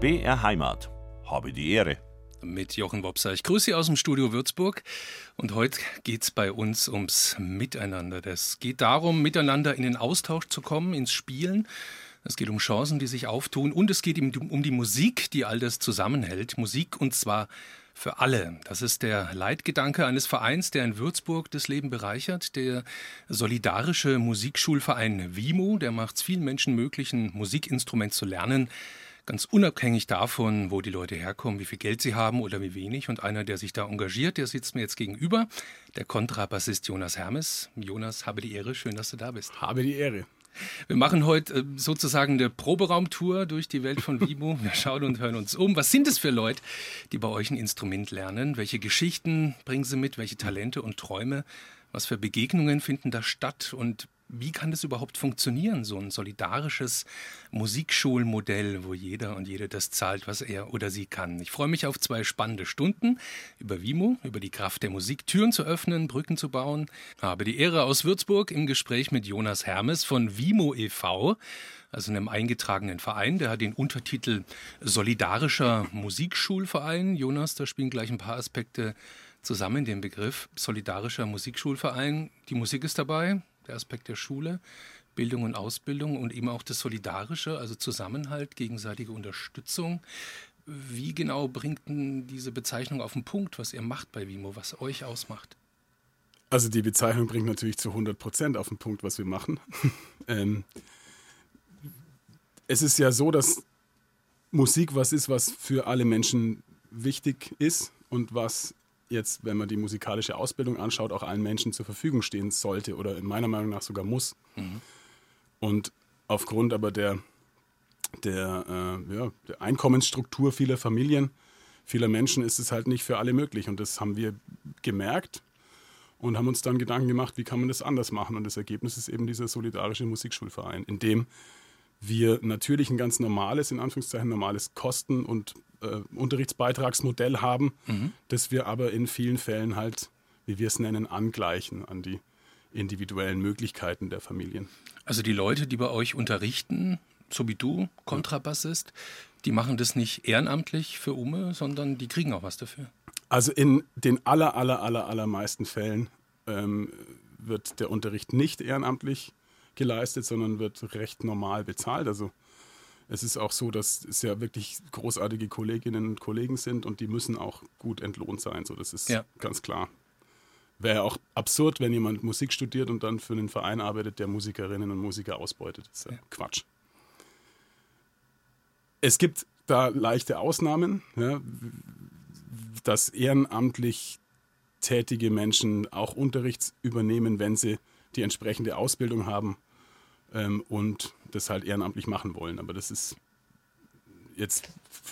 BR Heimat. Habe die Ehre. Mit Jochen Wopser. Ich grüße Sie aus dem Studio Würzburg. Und heute geht es bei uns ums Miteinander. Es geht darum, miteinander in den Austausch zu kommen, ins Spielen. Es geht um Chancen, die sich auftun. Und es geht um die Musik, die all das zusammenhält. Musik und zwar für alle. Das ist der Leitgedanke eines Vereins, der in Würzburg das Leben bereichert. Der solidarische Musikschulverein WIMO, der macht es vielen Menschen möglich, ein Musikinstrument zu lernen. Ganz unabhängig davon, wo die Leute herkommen, wie viel Geld sie haben oder wie wenig. Und einer, der sich da engagiert, der sitzt mir jetzt gegenüber, der Kontrabassist Jonas Hermes. Jonas, habe die Ehre, schön, dass du da bist. Habe die Ehre. Wir machen heute äh, sozusagen eine Proberaumtour durch die Welt von Vibo. Wir schauen und hören uns um. Was sind es für Leute, die bei euch ein Instrument lernen? Welche Geschichten bringen sie mit? Welche Talente und Träume? Was für Begegnungen finden da statt? Und wie kann das überhaupt funktionieren, so ein solidarisches Musikschulmodell, wo jeder und jede das zahlt, was er oder sie kann? Ich freue mich auf zwei spannende Stunden über Wimo, über die Kraft der Musik, Türen zu öffnen, Brücken zu bauen. Habe die Ehre aus Würzburg im Gespräch mit Jonas Hermes von Wimo e.V., also einem eingetragenen Verein. Der hat den Untertitel Solidarischer Musikschulverein. Jonas, da spielen gleich ein paar Aspekte zusammen, den Begriff Solidarischer Musikschulverein. Die Musik ist dabei, der Aspekt der Schule, Bildung und Ausbildung und eben auch das Solidarische, also Zusammenhalt, gegenseitige Unterstützung. Wie genau bringt denn diese Bezeichnung auf den Punkt, was ihr macht bei Vimo, was euch ausmacht? Also die Bezeichnung bringt natürlich zu 100 Prozent auf den Punkt, was wir machen. ähm, es ist ja so, dass Musik was ist, was für alle Menschen wichtig ist und was jetzt, wenn man die musikalische Ausbildung anschaut, auch allen Menschen zur Verfügung stehen sollte oder in meiner Meinung nach sogar muss. Mhm. Und aufgrund aber der, der, äh, ja, der Einkommensstruktur vieler Familien, vieler Menschen ist es halt nicht für alle möglich. Und das haben wir gemerkt und haben uns dann Gedanken gemacht, wie kann man das anders machen. Und das Ergebnis ist eben dieser solidarische Musikschulverein, in dem wir natürlich ein ganz normales, in Anführungszeichen normales Kosten- und äh, Unterrichtsbeitragsmodell haben, mhm. das wir aber in vielen Fällen halt, wie wir es nennen, angleichen an die individuellen Möglichkeiten der Familien. Also die Leute, die bei euch unterrichten, so wie du, Kontrabassist, die machen das nicht ehrenamtlich für Ume, sondern die kriegen auch was dafür. Also in den aller, aller, aller, allermeisten Fällen ähm, wird der Unterricht nicht ehrenamtlich geleistet, sondern wird recht normal bezahlt. Also es ist auch so, dass es ja wirklich großartige Kolleginnen und Kollegen sind und die müssen auch gut entlohnt sein. So, das ist ja. ganz klar. Wäre ja auch absurd, wenn jemand Musik studiert und dann für einen Verein arbeitet, der Musikerinnen und Musiker ausbeutet. Das ist ja, ja. Quatsch. Es gibt da leichte Ausnahmen, ja, dass ehrenamtlich tätige Menschen auch Unterrichts übernehmen, wenn sie die entsprechende Ausbildung haben ähm, und das halt ehrenamtlich machen wollen. Aber das ist jetzt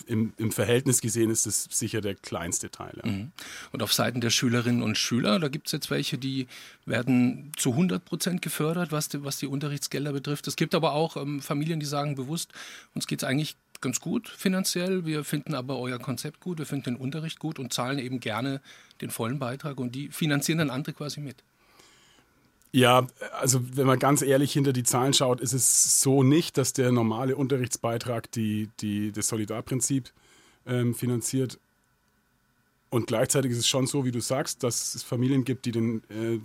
im, im, Verhältnis gesehen ist das sicher der kleinste Teil. Ja. Mhm. Und auf Seiten der Schülerinnen und Schüler, da gibt es jetzt welche, die werden zu 100 Prozent gefördert, was die, was die Unterrichtsgelder betrifft. Es gibt aber auch ähm, Familien, die sagen bewusst, uns geht es eigentlich ganz gut finanziell, wir finden aber euer Konzept gut, wir finden den Unterricht gut und zahlen eben gerne den vollen Beitrag und die finanzieren dann andere quasi mit. Ja, also wenn man ganz ehrlich hinter die Zahlen schaut, ist es so nicht, dass der normale Unterrichtsbeitrag die, die, das Solidarprinzip ähm, finanziert. Und gleichzeitig ist es schon so, wie du sagst, dass es Familien gibt, die den, äh,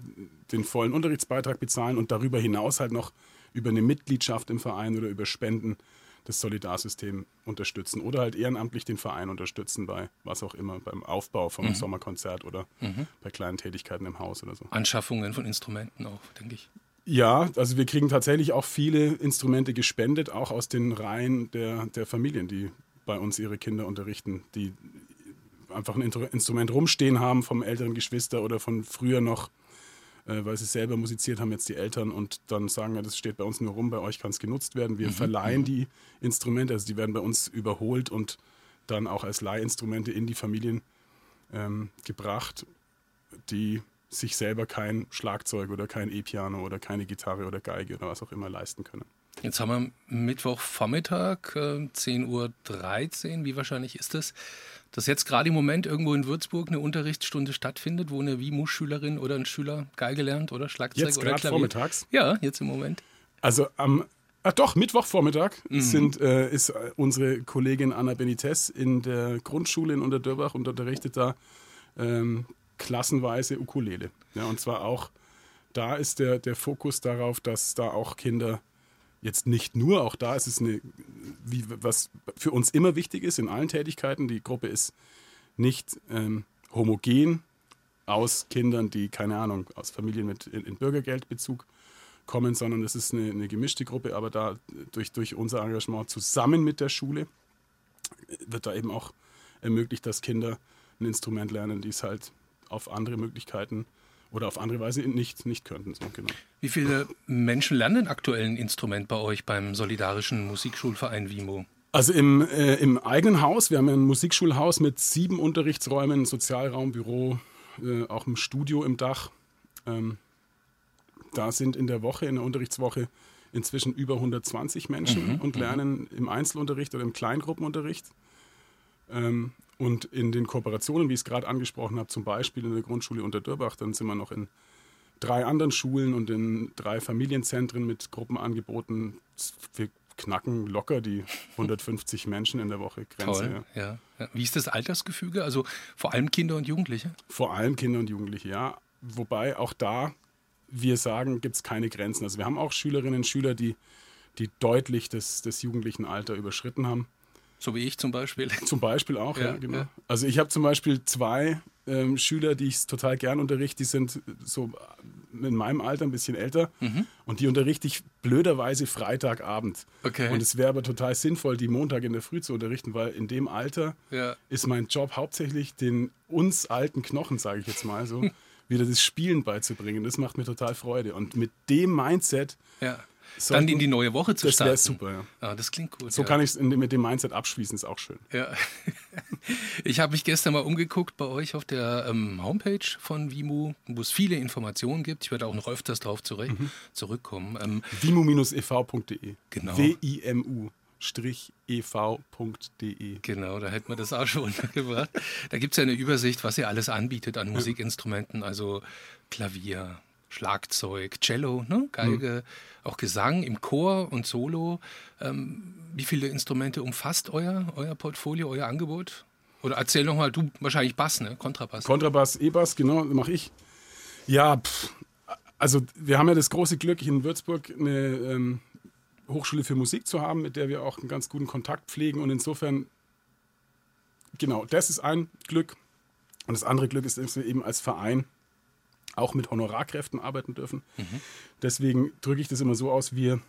den vollen Unterrichtsbeitrag bezahlen und darüber hinaus halt noch über eine Mitgliedschaft im Verein oder über Spenden das Solidarsystem unterstützen oder halt ehrenamtlich den Verein unterstützen bei was auch immer, beim Aufbau vom mhm. Sommerkonzert oder mhm. bei kleinen Tätigkeiten im Haus oder so. Anschaffungen von Instrumenten auch, denke ich. Ja, also wir kriegen tatsächlich auch viele Instrumente gespendet, auch aus den Reihen der, der Familien, die bei uns ihre Kinder unterrichten, die einfach ein Instrument rumstehen haben vom älteren Geschwister oder von früher noch äh, weil sie selber musiziert haben, jetzt die Eltern und dann sagen, ja, das steht bei uns nur rum, bei euch kann es genutzt werden. Wir mhm. verleihen mhm. die Instrumente, also die werden bei uns überholt und dann auch als Leihinstrumente in die Familien ähm, gebracht, die sich selber kein Schlagzeug oder kein E-Piano oder keine Gitarre oder Geige oder was auch immer leisten können. Jetzt haben wir Mittwochvormittag, äh, 10.13 Uhr. Wie wahrscheinlich ist es, dass jetzt gerade im Moment irgendwo in Würzburg eine Unterrichtsstunde stattfindet, wo eine WIMU-Schülerin oder ein Schüler Geige lernt oder Schlagzeug jetzt oder Klavier? vormittags? Ja, jetzt im Moment. Also am Ah, doch, Mittwochvormittag sind, äh, ist äh, unsere Kollegin Anna Benitez in der Grundschule in Unterdörbach und unterrichtet da ähm, klassenweise Ukulele. Ja, und zwar auch, da ist der, der Fokus darauf, dass da auch Kinder jetzt nicht nur, auch da ist es eine, wie, was für uns immer wichtig ist in allen Tätigkeiten, die Gruppe ist nicht ähm, homogen aus Kindern, die, keine Ahnung, aus Familien mit in, in Bürgergeldbezug kommen, sondern es ist eine, eine, gemischte Gruppe, aber da durch, durch unser Engagement zusammen mit der Schule wird da eben auch ermöglicht, dass Kinder ein Instrument lernen, die es halt auf andere Möglichkeiten oder auf andere Weise nicht, nicht könnten. So, genau. Wie viele Menschen lernen aktuell ein Instrument bei euch beim Solidarischen Musikschulverein WIMO? Also im, äh, im eigenen Haus, wir haben ein Musikschulhaus mit sieben Unterrichtsräumen, Sozialraum, Büro, äh, auch ein Studio im Dach. Ähm, da sind in der Woche, in der Unterrichtswoche, inzwischen über 120 Menschen mhm, und mhm. lernen im Einzelunterricht oder im Kleingruppenunterricht. Ähm, und in den Kooperationen, wie ich es gerade angesprochen habe, zum Beispiel in der Grundschule Unterdörbach, dann sind wir noch in drei anderen Schulen und in drei Familienzentren mit Gruppenangeboten. Wir knacken locker die 150 Menschen in der Woche Grenze. Toll, ja. ja. Wie ist das Altersgefüge? Also vor allem Kinder und Jugendliche? Vor allem Kinder und Jugendliche, ja. Wobei auch da wir sagen, gibt es keine Grenzen. Also wir haben auch Schülerinnen und Schüler, die, die deutlich das, das jugendlichen Alter überschritten haben. So wie ich zum Beispiel. Zum Beispiel auch, ja, ja genau. Ja. Also ich habe zum Beispiel zwei ähm, Schüler, die ich total gern unterrichte, die sind so in meinem Alter ein bisschen älter mhm. und die unterrichte ich blöderweise Freitagabend. Okay. Und es wäre aber total sinnvoll, die Montag in der Früh zu unterrichten, weil in dem Alter ja. ist mein Job hauptsächlich den uns alten Knochen, sage ich jetzt mal so, wieder das Spielen beizubringen. Das macht mir total Freude. Und mit dem Mindset. Ja. Dann in die neue Woche zu starten. Das wäre super, ja. ja. Das klingt gut. So ja. kann ich es mit dem Mindset abschließen, ist auch schön. Ja. Ich habe mich gestern mal umgeguckt bei euch auf der ähm, Homepage von Vimu, wo es viele Informationen gibt. Ich werde auch noch öfters darauf zurück, mhm. zurückkommen. Ähm, Vimu-ev.de. Genau. W-I-M-U ev.de. Genau, da hätten wir das auch schon untergebracht. Da gibt es ja eine Übersicht, was ihr alles anbietet an Musikinstrumenten, also Klavier, Schlagzeug, Cello, ne? Geige, mhm. auch Gesang im Chor und Solo. Ähm, wie viele Instrumente umfasst euer, euer Portfolio, euer Angebot? Oder erzähl noch mal, du wahrscheinlich Bass, ne? Kontrabass. Kontrabass, E-Bass, genau, mache ich. Ja, pff, also wir haben ja das große Glück, in Würzburg eine ähm, Hochschule für Musik zu haben, mit der wir auch einen ganz guten Kontakt pflegen. Und insofern, genau, das ist ein Glück. Und das andere Glück ist, dass wir eben als Verein auch mit Honorarkräften arbeiten dürfen. Mhm. Deswegen drücke ich das immer so aus, wir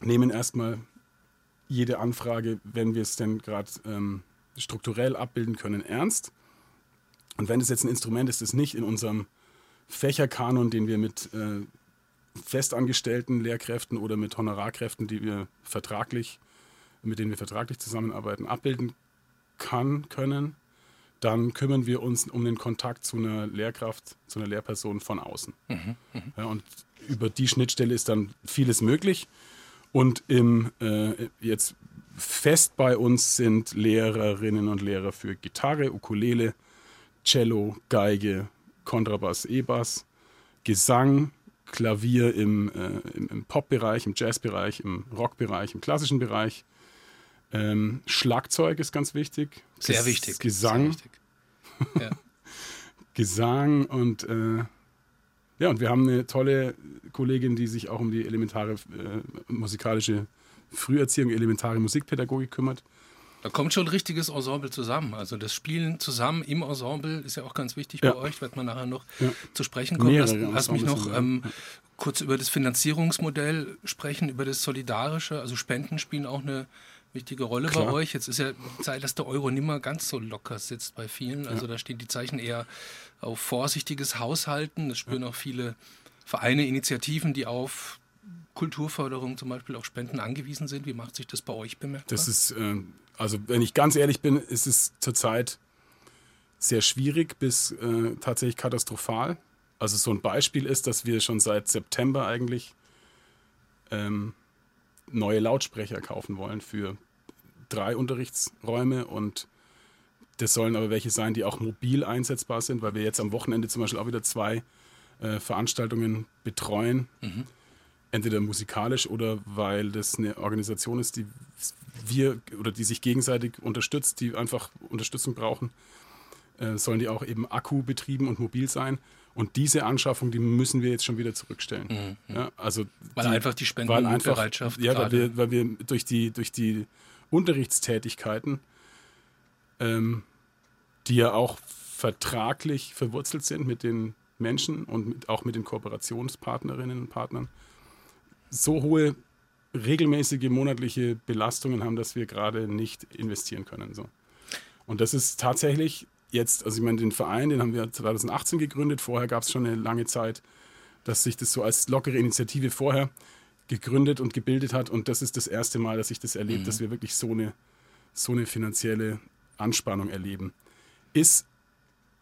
nehmen erstmal jede Anfrage, wenn wir es denn gerade ähm, strukturell abbilden können, ernst. Und wenn es jetzt ein Instrument ist, das nicht in unserem Fächerkanon, den wir mit äh, festangestellten Lehrkräften oder mit Honorarkräften, die wir vertraglich, mit denen wir vertraglich zusammenarbeiten, abbilden kann, können, dann kümmern wir uns um den Kontakt zu einer Lehrkraft, zu einer Lehrperson von außen. Mhm, mh. ja, und über die Schnittstelle ist dann vieles möglich. Und im, äh, jetzt fest bei uns sind Lehrerinnen und Lehrer für Gitarre, Ukulele, Cello, Geige, Kontrabass, E-Bass, Gesang, Klavier im, äh, im, im Pop-Bereich, im Jazz-Bereich, im Rock-Bereich, im klassischen Bereich. Ähm, Schlagzeug ist ganz wichtig. Sehr Ges wichtig. Gesang. Sehr wichtig. Ja. Gesang und äh, ja, und wir haben eine tolle Kollegin, die sich auch um die elementare äh, musikalische Früherziehung, elementare Musikpädagogik kümmert. Da kommt schon ein richtiges Ensemble zusammen. Also das Spielen zusammen im Ensemble ist ja auch ganz wichtig ja. bei euch, wird man nachher noch ja. zu sprechen kommen. Lass, lass mich noch ähm, kurz über das Finanzierungsmodell sprechen, über das Solidarische. Also Spenden spielen auch eine wichtige Rolle Klar. bei euch. Jetzt ist ja Zeit, dass der Euro nicht mehr ganz so locker sitzt bei vielen. Also ja. da stehen die Zeichen eher auf vorsichtiges Haushalten. Das spüren auch viele Vereine, Initiativen, die auf Kulturförderung zum Beispiel auf Spenden angewiesen sind. Wie macht sich das bei euch bemerkbar? Das ist äh, also wenn ich ganz ehrlich bin, ist es zurzeit sehr schwierig bis äh, tatsächlich katastrophal. Also so ein Beispiel ist, dass wir schon seit September eigentlich ähm, neue Lautsprecher kaufen wollen für drei Unterrichtsräume und das sollen aber welche sein, die auch mobil einsetzbar sind, weil wir jetzt am Wochenende zum Beispiel auch wieder zwei äh, Veranstaltungen betreuen. Mhm entweder musikalisch oder weil das eine Organisation ist, die wir oder die sich gegenseitig unterstützt, die einfach Unterstützung brauchen, äh, sollen die auch eben akkubetrieben und mobil sein. Und diese Anschaffung, die müssen wir jetzt schon wieder zurückstellen. Mhm. Ja, also weil die, einfach die Spendenbereitschaft. Ja, weil wir, weil wir durch die, durch die Unterrichtstätigkeiten, ähm, die ja auch vertraglich verwurzelt sind mit den Menschen und mit, auch mit den Kooperationspartnerinnen und Partnern, so hohe regelmäßige monatliche Belastungen haben, dass wir gerade nicht investieren können. So. Und das ist tatsächlich jetzt, also ich meine, den Verein, den haben wir 2018 gegründet. Vorher gab es schon eine lange Zeit, dass sich das so als lockere Initiative vorher gegründet und gebildet hat. Und das ist das erste Mal, dass ich das erlebe, mhm. dass wir wirklich so eine, so eine finanzielle Anspannung erleben. Ist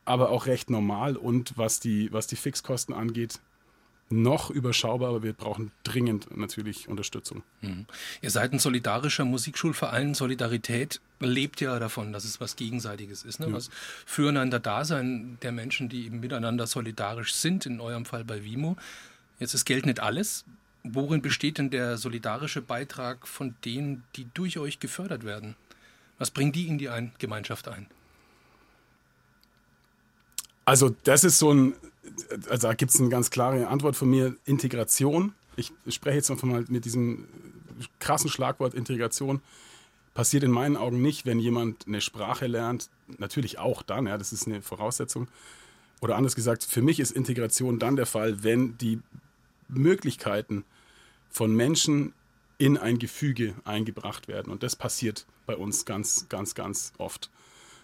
aber auch recht normal und was die, was die Fixkosten angeht, noch überschaubar, aber wir brauchen dringend natürlich Unterstützung. Mhm. Ihr seid ein solidarischer Musikschulverein. Solidarität lebt ja davon, dass es was Gegenseitiges ist. Ne? Ja. Was füreinander Dasein der Menschen, die eben miteinander solidarisch sind, in eurem Fall bei Vimo. Jetzt ist Geld nicht alles. Worin besteht denn der solidarische Beitrag von denen, die durch euch gefördert werden? Was bringen die in die ein Gemeinschaft ein? Also das ist so ein, also da gibt es eine ganz klare Antwort von mir, Integration. Ich spreche jetzt einfach mal mit diesem krassen Schlagwort Integration. Passiert in meinen Augen nicht, wenn jemand eine Sprache lernt. Natürlich auch dann, ja, das ist eine Voraussetzung. Oder anders gesagt, für mich ist Integration dann der Fall, wenn die Möglichkeiten von Menschen in ein Gefüge eingebracht werden. Und das passiert bei uns ganz, ganz, ganz oft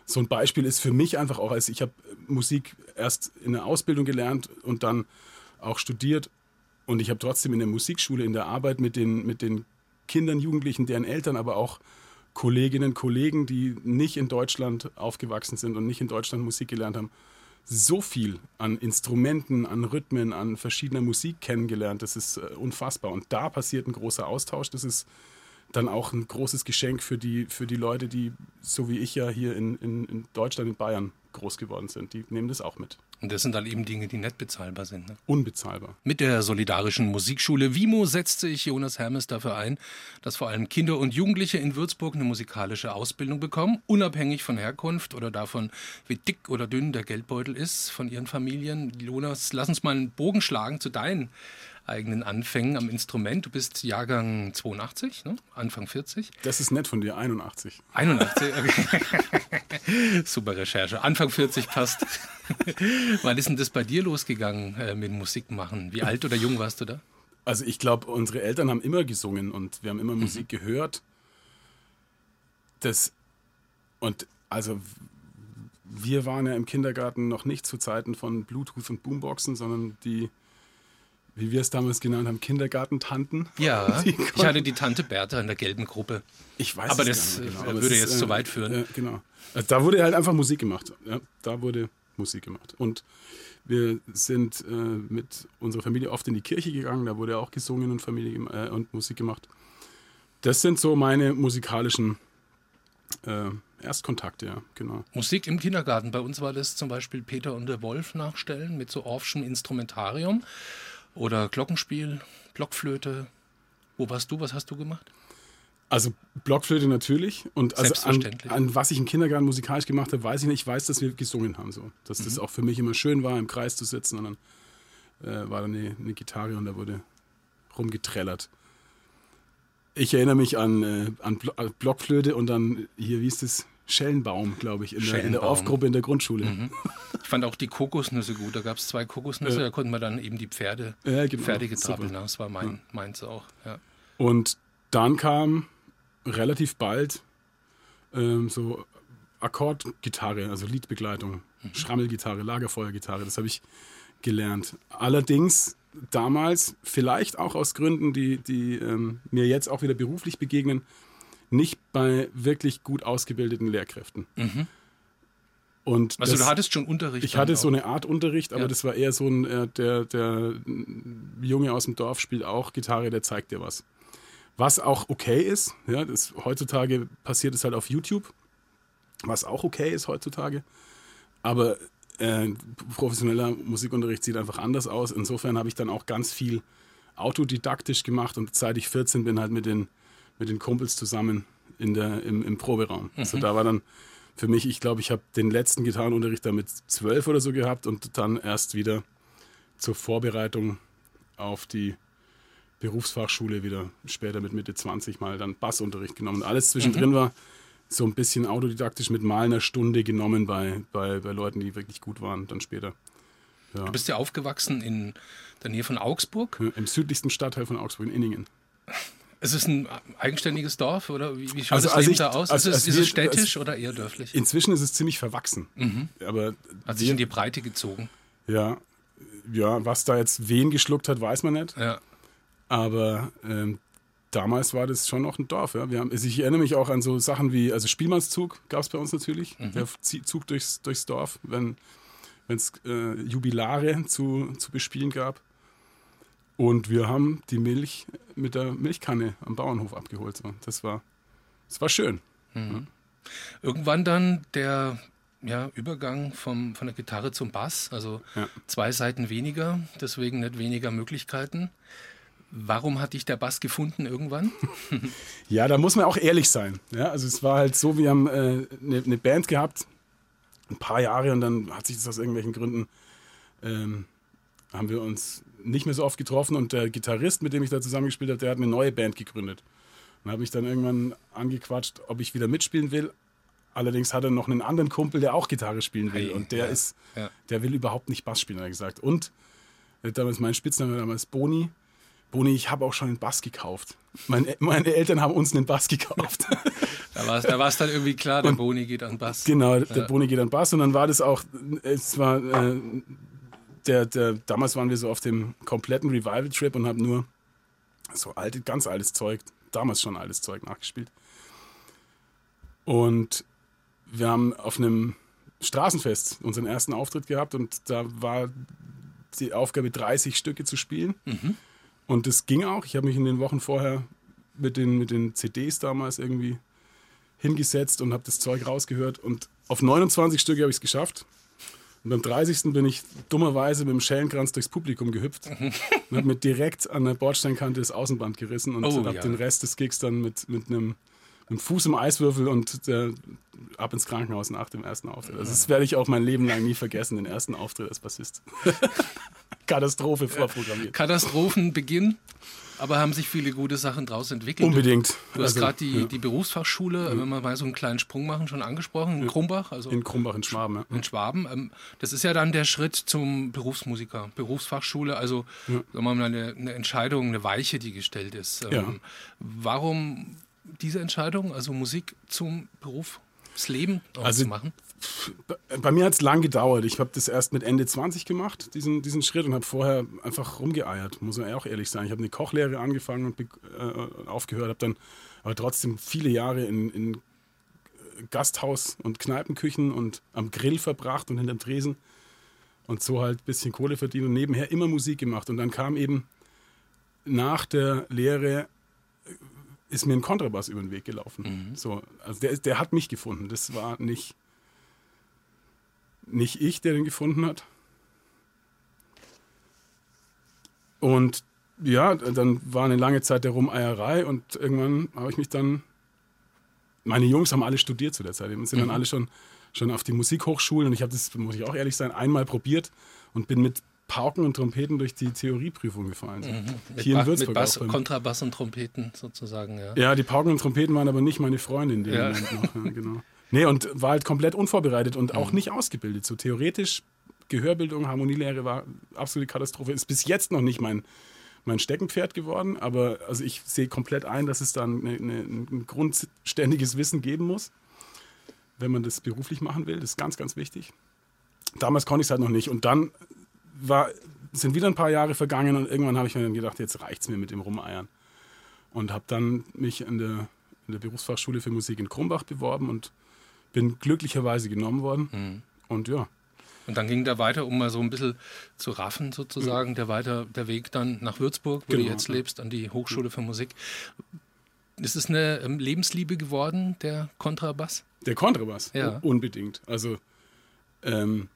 so ein Beispiel ist für mich einfach auch, als ich habe Musik erst in der Ausbildung gelernt und dann auch studiert und ich habe trotzdem in der Musikschule, in der Arbeit mit den, mit den Kindern, Jugendlichen, deren Eltern, aber auch Kolleginnen, Kollegen, die nicht in Deutschland aufgewachsen sind und nicht in Deutschland Musik gelernt haben, so viel an Instrumenten, an Rhythmen, an verschiedener Musik kennengelernt. Das ist äh, unfassbar. Und da passiert ein großer Austausch. Das ist dann auch ein großes Geschenk für die, für die Leute, die, so wie ich ja hier in, in, in Deutschland, in Bayern groß geworden sind. Die nehmen das auch mit. Und das sind dann eben Dinge, die nicht bezahlbar sind. Ne? Unbezahlbar. Mit der solidarischen Musikschule Vimo setzt sich Jonas Hermes dafür ein, dass vor allem Kinder und Jugendliche in Würzburg eine musikalische Ausbildung bekommen, unabhängig von Herkunft oder davon, wie dick oder dünn der Geldbeutel ist von ihren Familien. Jonas, lass uns mal einen Bogen schlagen zu deinen eigenen Anfängen am Instrument. Du bist Jahrgang 82, ne? Anfang 40. Das ist nett von dir, 81. 81, okay. Super Recherche. Anfang 40 passt. Wann ist denn das bei dir losgegangen äh, mit Musik machen? Wie alt oder jung warst du da? Also ich glaube, unsere Eltern haben immer gesungen und wir haben immer mhm. Musik gehört. Das und also wir waren ja im Kindergarten noch nicht zu Zeiten von Bluetooth und Boomboxen, sondern die wie wir es damals genannt haben, Kindergartentanten. Ja, ich hatte die Tante Bertha in der gelben Gruppe. Ich weiß Aber das genau. Aber würde jetzt ist, zu weit führen. Äh, genau. Also da wurde halt einfach Musik gemacht. Ja, da wurde Musik gemacht. Und wir sind äh, mit unserer Familie oft in die Kirche gegangen. Da wurde auch gesungen und, Familie, äh, und Musik gemacht. Das sind so meine musikalischen äh, Erstkontakte, ja, genau. Musik im Kindergarten. Bei uns war das zum Beispiel Peter und der Wolf nachstellen mit so Orffschen Instrumentarium. Oder Glockenspiel, Blockflöte. Wo warst du? Was hast du gemacht? Also Blockflöte natürlich. Und also an, an, was ich im Kindergarten musikalisch gemacht habe, weiß ich nicht. Ich weiß, dass wir gesungen haben. So. Dass mhm. das auch für mich immer schön war, im Kreis zu sitzen. Und dann äh, war da eine, eine, Gitarre und da wurde rumgetrellert. Ich erinnere mich an, äh, an Blockflöte und dann, hier, wie ist das? Schellenbaum, glaube ich, in der, in der Orff-Gruppe in der Grundschule. Mhm. Ich fand auch die Kokosnüsse gut. Da gab es zwei Kokosnüsse, ja. da konnten wir dann eben die Pferde, ja, genau. Pferde getrappelt. Ne? Das war mein, ja. meins auch. Ja. Und dann kam relativ bald ähm, so Akkordgitarre, also Liedbegleitung, mhm. Schrammelgitarre, Lagerfeuergitarre. Das habe ich gelernt. Allerdings damals, vielleicht auch aus Gründen, die, die ähm, mir jetzt auch wieder beruflich begegnen, nicht bei wirklich gut ausgebildeten Lehrkräften. Mhm. Und also das, du hattest schon Unterricht? Ich hatte auch. so eine Art Unterricht, aber ja. das war eher so ein, äh, der, der Junge aus dem Dorf spielt auch Gitarre, der zeigt dir was. Was auch okay ist, ja, das, heutzutage passiert es halt auf YouTube, was auch okay ist heutzutage. Aber äh, professioneller Musikunterricht sieht einfach anders aus. Insofern habe ich dann auch ganz viel autodidaktisch gemacht und seit ich 14 bin, halt mit den, mit den Kumpels zusammen in der, im, im Proberaum. Mhm. Also da war dann für mich, ich glaube, ich habe den letzten Gitarrenunterricht da mit zwölf oder so gehabt und dann erst wieder zur Vorbereitung auf die Berufsfachschule wieder später mit Mitte 20 mal dann Bassunterricht genommen. Alles zwischendrin mhm. war so ein bisschen autodidaktisch mit mal einer Stunde genommen bei, bei, bei Leuten, die wirklich gut waren, dann später. Ja. Du bist ja aufgewachsen in der Nähe von Augsburg? Im südlichsten Stadtteil von Augsburg, in Inningen. Ist es ein eigenständiges Dorf oder wie, wie schaut also, das also ich, da aus? Also, ist, es, ist es städtisch oder eher dörflich? Inzwischen ist es ziemlich verwachsen. Mhm. Aber hat sich in die Breite gezogen. Ja, ja, was da jetzt wen geschluckt hat, weiß man nicht. Ja. Aber ähm, damals war das schon noch ein Dorf. Ja. Wir haben, also ich erinnere mich auch an so Sachen wie, also Spielmannszug gab es bei uns natürlich. Mhm. Der Zug durchs, durchs Dorf, wenn es äh, Jubilare zu, zu bespielen gab. Und wir haben die Milch mit der Milchkanne am Bauernhof abgeholt. So. Das, war, das war schön. Mhm. Ja. Irgendwann dann der ja, Übergang vom, von der Gitarre zum Bass, also ja. zwei Seiten weniger, deswegen nicht weniger Möglichkeiten. Warum hat dich der Bass gefunden irgendwann? ja, da muss man auch ehrlich sein. Ja, also es war halt so, wir haben äh, eine, eine, Band gehabt, ein paar Jahre und dann hat sich das aus irgendwelchen Gründen, ähm, haben wir uns nicht mehr so oft getroffen und der Gitarrist, mit dem ich da zusammengespielt habe, der hat eine neue Band gegründet. Und habe mich dann irgendwann angequatscht, ob ich wieder mitspielen will. Allerdings hat er noch einen anderen Kumpel, der auch Gitarre spielen will. Hey, und der ja, ist, ja. der will überhaupt nicht Bass spielen, hat er gesagt. Und damals mein Spitzname damals Boni. Boni, ich habe auch schon einen Bass gekauft. Meine, meine, Eltern haben uns einen Bass gekauft. da war es da dann irgendwie klar, der und, Boni geht an Bass. Genau, der ja. Boni geht an Bass. Und dann war das auch, es war, äh, der, der, damals waren wir so auf dem kompletten Revival-Trip und haben nur so alte, ganz altes Zeug, damals schon altes Zeug nachgespielt. Und wir haben auf einem Straßenfest unseren ersten Auftritt gehabt und da war die Aufgabe, 30 Stücke zu spielen. Mhm. Und das ging auch. Ich habe mich in den Wochen vorher mit den, mit den CDs damals irgendwie hingesetzt und habe das Zeug rausgehört. Und auf 29 Stücke habe ich es geschafft. Und beim 30. bin ich dummerweise mit dem Schellenkranz durchs Publikum gehüpft und habe mir direkt an der Bordsteinkante das Außenband gerissen und oh, habe ja. den Rest des Gigs dann mit, mit einem mit Fuß im Eiswürfel und äh, ab ins Krankenhaus nach dem ersten Auftritt. Also das werde ich auch mein Leben lang nie vergessen, den ersten Auftritt als Bassist. Katastrophe vorprogrammiert. Katastrophenbeginn, aber haben sich viele gute Sachen daraus entwickelt. Unbedingt. Du hast also, gerade die, ja. die Berufsfachschule, ja. wenn wir mal so einen kleinen Sprung machen, schon angesprochen, in Krumbach. Also in Krumbach, in Schwaben. Ja. In Schwaben. Ähm, das ist ja dann der Schritt zum Berufsmusiker, Berufsfachschule, also sagen wir mal eine, eine Entscheidung, eine Weiche, die gestellt ist. Ähm, warum diese Entscheidung, also Musik zum Beruf, das Leben also, zu machen? Bei mir hat es lang gedauert. Ich habe das erst mit Ende 20 gemacht, diesen, diesen Schritt, und habe vorher einfach rumgeeiert, muss man auch ehrlich sein. Ich habe eine Kochlehre angefangen und äh, aufgehört, habe dann aber trotzdem viele Jahre in, in Gasthaus- und Kneipenküchen und am Grill verbracht und hinterm Tresen und so halt ein bisschen Kohle verdient und nebenher immer Musik gemacht. Und dann kam eben nach der Lehre ist mir ein Kontrabass über den Weg gelaufen. Mhm. So, also der, der hat mich gefunden. Das war nicht, nicht ich, der den gefunden hat. Und ja, dann war eine lange Zeit der Rumeierei und irgendwann habe ich mich dann. Meine Jungs haben alle studiert zu der Zeit. Die sind mhm. dann alle schon, schon auf die Musikhochschulen und ich habe das, muss ich auch ehrlich sein, einmal probiert und bin mit Pauken und Trompeten durch die Theorieprüfung gefallen sind. Mhm. Hier in Würzburg. Mit Bass, Kontrabass und Trompeten sozusagen, ja. Ja, die Pauken und Trompeten waren aber nicht meine Freundin in dem ja. Moment noch. Ja, genau. Nee, und war halt komplett unvorbereitet und auch mhm. nicht ausgebildet. So theoretisch, Gehörbildung, Harmonielehre war absolute Katastrophe. Ist bis jetzt noch nicht mein, mein Steckenpferd geworden, aber also ich sehe komplett ein, dass es dann eine, eine, ein grundständiges Wissen geben muss, wenn man das beruflich machen will. Das ist ganz, ganz wichtig. Damals konnte ich es halt noch nicht. Und dann war, sind wieder ein paar Jahre vergangen und irgendwann habe ich mir dann gedacht, jetzt reicht es mir mit dem Rumeiern. Und habe dann mich in der, in der Berufsfachschule für Musik in Krumbach beworben und bin glücklicherweise genommen worden. Mhm. Und ja. Und dann ging der weiter, um mal so ein bisschen zu raffen, sozusagen, ja. der weiter der Weg dann nach Würzburg, wo genau, du jetzt lebst, an die Hochschule für Musik. Ist es eine ähm, Lebensliebe geworden, der Kontrabass? Der Kontrabass? Ja. unbedingt. Also ähm,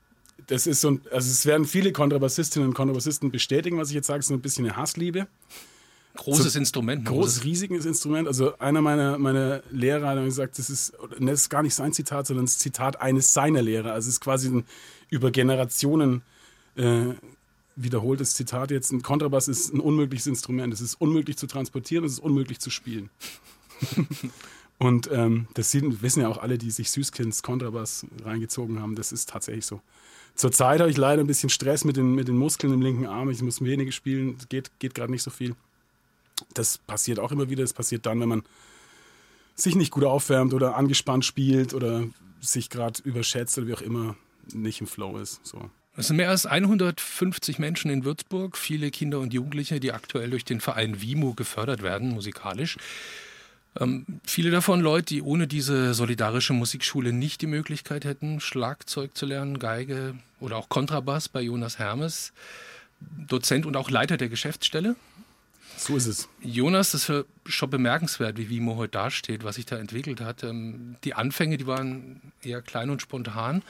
das ist so ein, also es werden viele Kontrabassistinnen und Kontrabassisten bestätigen, was ich jetzt sage, es ist so ein bisschen eine Hassliebe. Großes so, Instrument. Großes, riesiges Instrument. Also einer meiner, meiner Lehrer hat gesagt, das ist, das ist gar nicht sein Zitat, sondern das Zitat eines seiner Lehrer. Also es ist quasi ein über Generationen äh, wiederholtes Zitat jetzt. Ein Kontrabass ist ein unmögliches Instrument. Es ist unmöglich zu transportieren, es ist unmöglich zu spielen. Und ähm, das wissen ja auch alle, die sich Süßkinds Kontrabass reingezogen haben. Das ist tatsächlich so. Zurzeit habe ich leider ein bisschen Stress mit den, mit den Muskeln im linken Arm. Ich muss wenige spielen. Es geht, geht gerade nicht so viel. Das passiert auch immer wieder. Das passiert dann, wenn man sich nicht gut aufwärmt oder angespannt spielt oder sich gerade überschätzt oder wie auch immer nicht im Flow ist. So. Es sind mehr als 150 Menschen in Würzburg, viele Kinder und Jugendliche, die aktuell durch den Verein WIMO gefördert werden, musikalisch. Ähm, viele davon Leute, die ohne diese solidarische Musikschule nicht die Möglichkeit hätten, Schlagzeug zu lernen, Geige oder auch Kontrabass bei Jonas Hermes, Dozent und auch Leiter der Geschäftsstelle. So ist es. Jonas, das ist schon bemerkenswert, wie Vimo heute dasteht, was sich da entwickelt hat. Ähm, die Anfänge, die waren eher klein und spontan.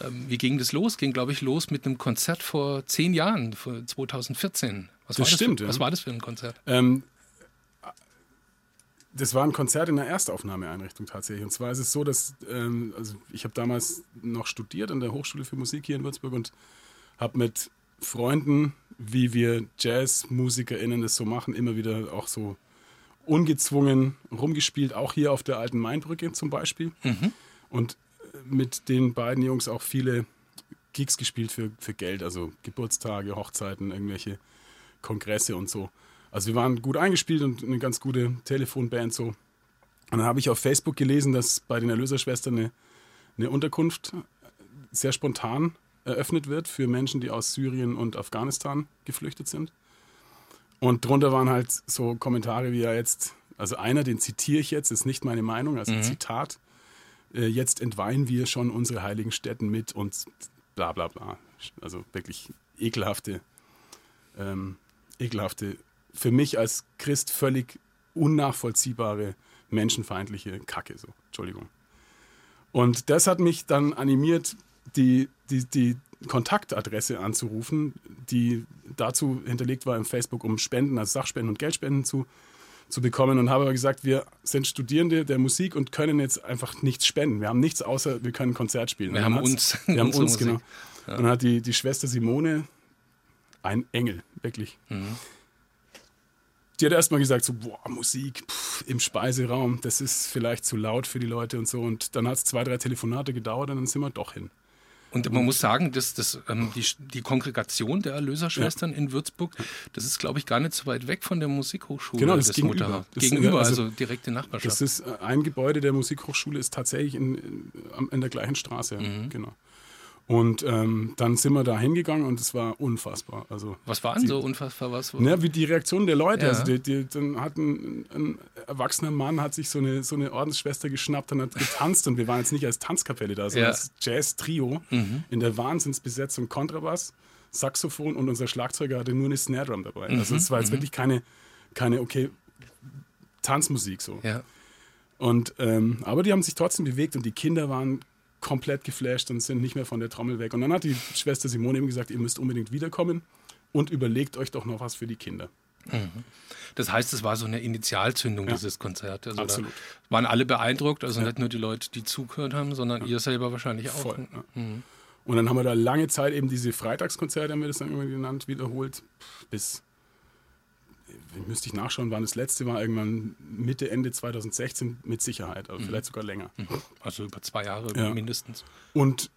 Ähm, wie ging das los? Ging, glaube ich, los mit einem Konzert vor zehn Jahren, vor 2014. Was das stimmt. Für, ja. Was war das für ein Konzert? Ähm, das war ein Konzert in einer Erstaufnahmeeinrichtung tatsächlich. Und zwar ist es so, dass ähm, also ich habe damals noch studiert an der Hochschule für Musik hier in Würzburg und habe mit Freunden, wie wir JazzmusikerInnen das so machen, immer wieder auch so ungezwungen rumgespielt, auch hier auf der alten Mainbrücke zum Beispiel. Mhm. Und äh, mit den beiden Jungs auch viele Gigs gespielt für, für Geld, also Geburtstage, Hochzeiten, irgendwelche Kongresse und so. Also wir waren gut eingespielt und eine ganz gute Telefonband so. Und dann habe ich auf Facebook gelesen, dass bei den Erlöserschwestern eine, eine Unterkunft sehr spontan eröffnet wird für Menschen, die aus Syrien und Afghanistan geflüchtet sind. Und drunter waren halt so Kommentare wie ja jetzt, also einer, den zitiere ich jetzt, ist nicht meine Meinung, also mhm. Zitat, äh, jetzt entweihen wir schon unsere heiligen Städten mit und bla bla bla. Also wirklich ekelhafte, ähm, ekelhafte für mich als Christ völlig unnachvollziehbare, menschenfeindliche Kacke. So. Entschuldigung. Und das hat mich dann animiert, die, die, die Kontaktadresse anzurufen, die dazu hinterlegt war im Facebook, um Spenden, also Sachspenden und Geldspenden zu, zu bekommen. Und habe aber gesagt, wir sind Studierende der Musik und können jetzt einfach nichts spenden. Wir haben nichts außer, wir können Konzert spielen. Wir haben uns. Wir haben uns, genau. Ja. Und dann hat die, die Schwester Simone, ein Engel, wirklich. Mhm die hat erstmal gesagt, so, boah, Musik pff, im Speiseraum, das ist vielleicht zu laut für die Leute und so. Und dann hat es zwei, drei Telefonate gedauert und dann sind wir doch hin. Und man muss sagen, dass, dass ähm, die, die Kongregation der Erlöserschwestern ja. in Würzburg, das ist, glaube ich, gar nicht so weit weg von der Musikhochschule. Genau, das ist gegenüber. Das gegenüber, also, also direkte Nachbarschaft. Das ist äh, ein Gebäude der Musikhochschule, ist tatsächlich in, in, in der gleichen Straße. Mhm. Genau. Und ähm, dann sind wir da hingegangen und es war unfassbar. Also, was war denn so unfassbar? Was? Ne, wie die Reaktion der Leute. Ja. Also die, die, dann hat ein, ein, erwachsener Mann hat sich so eine, so eine Ordensschwester geschnappt und hat getanzt und wir waren jetzt nicht als Tanzkapelle da, sondern ja. als Jazz-Trio mhm. in der Wahnsinnsbesetzung Kontrabass, Saxophon und unser Schlagzeuger hatte nur eine Snare Drum dabei. Mhm. Also es war jetzt mhm. wirklich keine, keine, okay, Tanzmusik so. Ja. Und, ähm, aber die haben sich trotzdem bewegt und die Kinder waren komplett geflasht und sind nicht mehr von der Trommel weg. Und dann hat die Schwester Simone eben gesagt, ihr müsst unbedingt wiederkommen und überlegt euch doch noch was für die Kinder. Mhm. Das heißt, es war so eine Initialzündung, ja. dieses Konzert. Also Absolut. waren alle beeindruckt, also ja. nicht nur die Leute, die zugehört haben, sondern ja. ihr selber wahrscheinlich auch. Voll, mhm. Und dann haben wir da lange Zeit eben diese Freitagskonzerte, haben wir das dann irgendwie genannt, wiederholt, bis müsste ich nachschauen, wann das letzte war, irgendwann Mitte, Ende 2016 mit Sicherheit, aber mhm. vielleicht sogar länger. Mhm. Also über zwei Jahre ja. mindestens. Und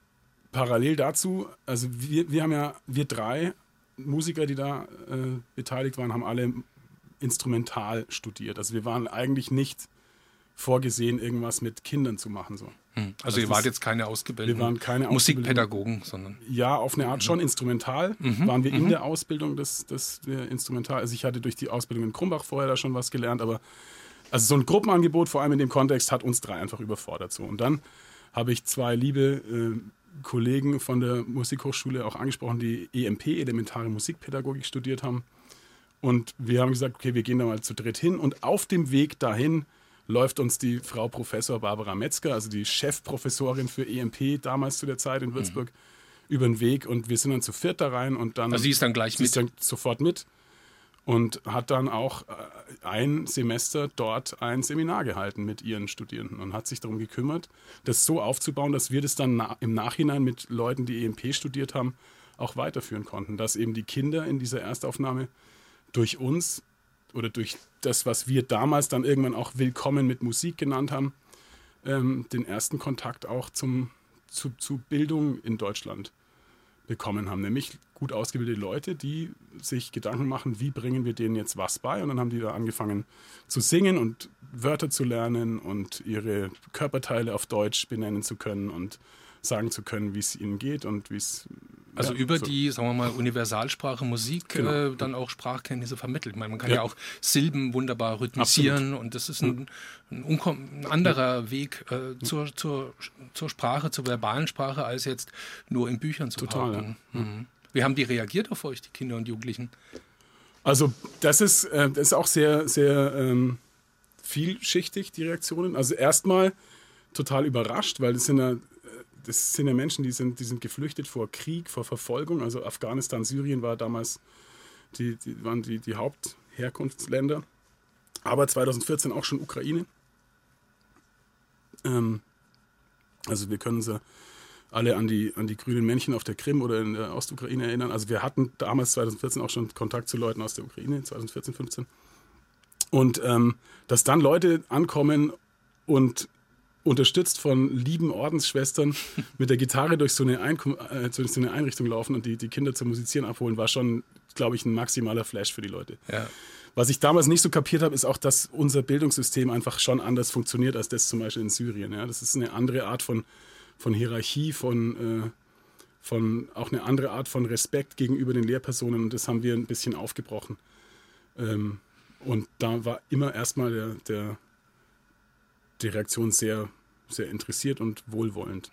parallel dazu, also wir, wir haben ja, wir drei Musiker, die da äh, beteiligt waren, haben alle instrumental studiert. Also wir waren eigentlich nicht vorgesehen, irgendwas mit Kindern zu machen. So. Hm. Also, also ihr wart jetzt keine ausgebildeten wir waren keine Musikpädagogen, sondern... Ja, auf eine Art mhm. schon instrumental. Mhm. Waren wir mhm. in der Ausbildung des, des Instrumental. Also ich hatte durch die Ausbildung in Krumbach vorher da schon was gelernt, aber also so ein Gruppenangebot, vor allem in dem Kontext, hat uns drei einfach überfordert. So. Und dann habe ich zwei liebe äh, Kollegen von der Musikhochschule auch angesprochen, die EMP, Elementare Musikpädagogik, studiert haben. Und wir haben gesagt, okay, wir gehen da mal zu dritt hin. Und auf dem Weg dahin läuft uns die Frau Professor Barbara Metzger, also die Chefprofessorin für EMP damals zu der Zeit in mhm. Würzburg, mhm. über den Weg und wir sind dann zu viert da rein und dann. Also sie ist dann gleich sie mit. ist dann sofort mit und hat dann auch äh, ein Semester dort ein Seminar gehalten mit ihren Studierenden und hat sich darum gekümmert, das so aufzubauen, dass wir das dann im Nachhinein mit Leuten, die EMP studiert haben, auch weiterführen konnten. Dass eben die Kinder in dieser Erstaufnahme durch uns oder durch das, was wir damals dann irgendwann auch Willkommen mit Musik genannt haben, ähm, den ersten Kontakt auch zum, zu, zu Bildung in Deutschland bekommen haben. Nämlich gut ausgebildete Leute, die sich Gedanken machen, wie bringen wir denen jetzt was bei. Und dann haben die da angefangen zu singen und Wörter zu lernen und ihre Körperteile auf Deutsch benennen zu können und sagen zu können, wie es ihnen geht und wie es. Also ja, über so. die, sagen wir mal, Universalsprache Musik Genau. äh, dann auch Sprachkenntnisse vermittelt. Ich meine, man kann Ja. ja, auch Silben wunderbar rhythmisieren und das ist ein, ein, unkom- ein anderer Weg äh, zur, zur, zur Sprache, zur verbalen Sprache, als jetzt nur in Büchern zu Total, behaupten. Mhm. Wie haben die reagiert auf euch, die Kinder und Jugendlichen? Also das ist, äh, das ist auch sehr, sehr ähm, vielschichtig, die Reaktionen. Also erstmal total überrascht, weil das sind ja, äh, das sind ja Menschen, die sind, die sind geflüchtet vor Krieg, vor Verfolgung. Also Afghanistan, Syrien war damals die, die waren die, die Hauptherkunftsländer. Aber 2014 auch schon Ukraine. Ähm, also wir können sie alle an die, an die grünen Männchen auf der Krim oder in der Ostukraine erinnern. Also wir hatten damals 2014 auch schon Kontakt zu Leuten aus der Ukraine, 2014, 15. Und ähm, dass dann Leute ankommen und unterstützt von lieben Ordensschwestern mit der Gitarre durch so eine, Einkom äh, durch so eine Einrichtung laufen und die, die Kinder zum Musizieren abholen, war schon, glaube ich, ein maximaler Flash für die Leute. Ja. Was ich damals nicht so kapiert habe, ist auch, dass unser Bildungssystem einfach schon anders funktioniert als das zum Beispiel in Syrien. Ja? Das ist eine andere Art von, von Hierarchie, von, äh, von auch eine andere Art von Respekt gegenüber den Lehrpersonen und das haben wir ein bisschen aufgebrochen. Ähm, und da war immer erstmal der, der, die Reaktion sehr, sehr interessiert und wohlwollend.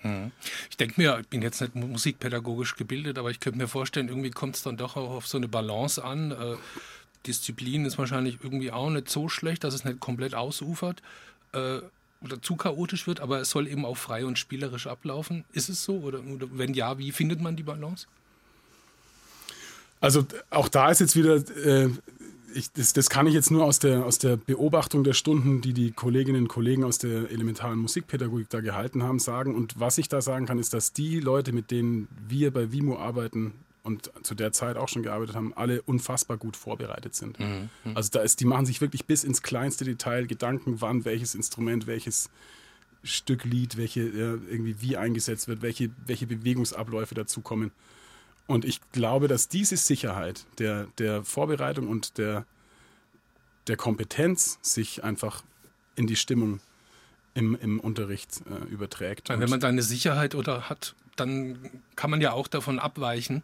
Ich denke mir, ich bin jetzt nicht musikpädagogisch gebildet, aber ich könnte mir vorstellen, irgendwie kommt es dann doch auch auf so eine Balance an. Äh, Disziplin ist wahrscheinlich irgendwie auch nicht so schlecht, dass es nicht komplett ausufert äh, oder zu chaotisch wird, aber es soll eben auch frei und spielerisch ablaufen. Ist es so? Oder, oder wenn ja, wie findet man die Balance? Also auch da ist jetzt wieder, äh, ich, das, das kann ich jetzt nur aus der, aus der Beobachtung der Stunden, die die Kolleginnen und Kollegen aus der elementaren Musikpädagogik da gehalten haben, sagen. Und was ich da sagen kann, ist, dass die Leute, mit denen wir bei Vimo arbeiten und zu der Zeit auch schon gearbeitet haben, alle unfassbar gut vorbereitet sind. Also da ist, die machen sich wirklich bis ins kleinste Detail Gedanken, wann welches Instrument, welches Stück Lied, welche irgendwie wie eingesetzt wird, welche, welche Bewegungsabläufe dazukommen. Und ich glaube, dass diese Sicherheit der, der Vorbereitung und der, der Kompetenz sich einfach in die Stimmung im, im Unterricht äh, überträgt. Weil wenn man da eine Sicherheit oder hat, dann kann man ja auch davon abweichen,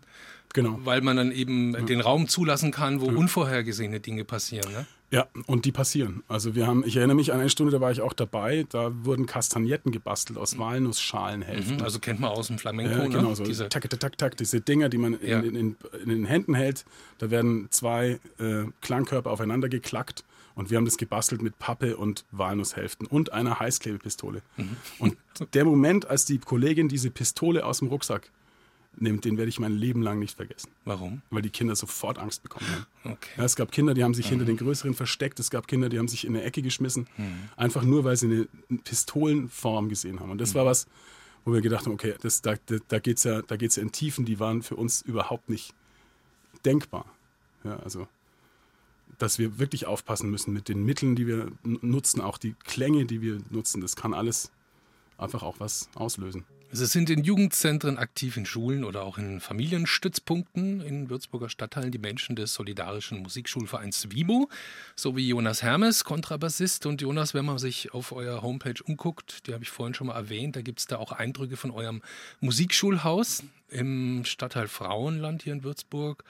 genau. weil man dann eben den Raum zulassen kann, wo unvorhergesehene Dinge passieren. Ne? Ja, und die passieren. Also wir haben, ich erinnere mich an eine Stunde, da war ich auch dabei, da wurden Kastagnetten gebastelt aus Walnussschalenhälften. Also kennt man aus dem Flamenco, Ja, genau, ne? so Diese, tak, tak, tak, tak, diese Dinger, die man in, Ja. in, in, in den Händen hält. Da werden zwei äh, Klangkörper aufeinander geklackt und wir haben das gebastelt mit Pappe und Walnusshälften und einer Heißklebepistole. Mhm. Und der Moment, als die Kollegin diese Pistole aus dem Rucksack nimmt, den werde ich mein Leben lang nicht vergessen, warum? weil die Kinder sofort Angst bekommen haben. Okay. Ja, es gab Kinder, die haben sich Mhm. hinter den Größeren versteckt. Es gab Kinder, die haben sich in eine Ecke geschmissen. Einfach nur, weil sie eine Pistolenform gesehen haben. Und das war Mhm. was, wo wir gedacht haben, okay, das, da, da, da geht es ja, da geht's ja in Tiefen, die waren für uns überhaupt nicht denkbar. Ja, also, dass wir wirklich aufpassen müssen mit den Mitteln, die wir nutzen, auch die Klänge, die wir nutzen. Das kann alles einfach auch was auslösen. Sie sind in Jugendzentren aktiv, in Schulen oder auch in Familienstützpunkten in Würzburger Stadtteilen die Menschen des Solidarischen Musikschulvereins WIMO, sowie Jonas Hermes, Kontrabassist. Und Jonas, wenn man sich auf eurer Homepage umguckt, die habe ich vorhin schon mal erwähnt, da gibt es da auch Eindrücke von eurem Musikschulhaus im Stadtteil Frauenland hier in Würzburg.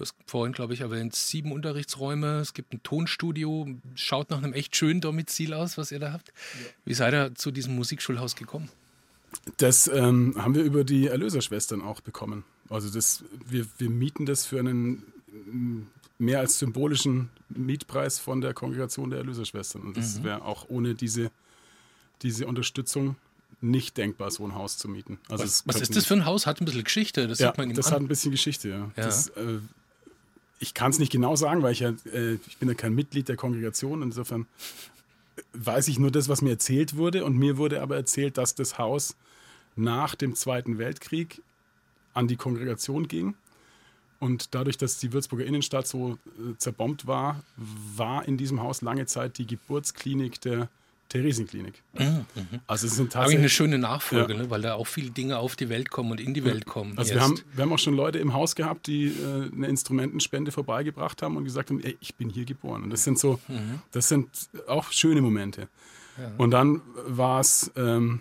Du hast vorhin, glaube ich, erwähnt, sieben Unterrichtsräume. Es gibt ein Tonstudio. Schaut nach einem echt schönen Domizil aus, was ihr da habt. Wie seid ihr zu diesem Musikschulhaus gekommen? Das ähm, haben wir über die Erlöserschwestern auch bekommen. Also das, wir, wir mieten das für einen mm, mehr als symbolischen Mietpreis von der Kongregation der Erlöserschwestern. Und das wäre auch ohne diese, diese Unterstützung nicht denkbar, so ein Haus zu mieten. Also was, was ist das für ein Haus? Hat ein bisschen Geschichte. Das, ja, das an. hat ein bisschen Geschichte, ja. ja. Das, äh, ich kann es nicht genau sagen, weil ich ja, äh, ich bin ja kein Mitglied der Kongregation. Insofern weiß ich nur das, was mir erzählt wurde. Und mir wurde aber erzählt, dass das Haus nach dem Zweiten Weltkrieg an die Kongregation ging. Und dadurch, dass die Würzburger Innenstadt so äh, zerbombt war, war in diesem Haus lange Zeit die Geburtsklinik der Theresienklinik. Mhm, mhm. Also es sind tatsächlich eine schöne Nachfolge, ja. ne? weil da auch viele Dinge auf die Welt kommen und in die Welt kommen. Also wir haben, wir haben auch schon Leute im Haus gehabt, die äh, eine Instrumentenspende vorbeigebracht haben und gesagt haben, ey, ich bin hier geboren. Und das sind so, mhm. das sind auch schöne Momente. Ja. Und dann war es ähm,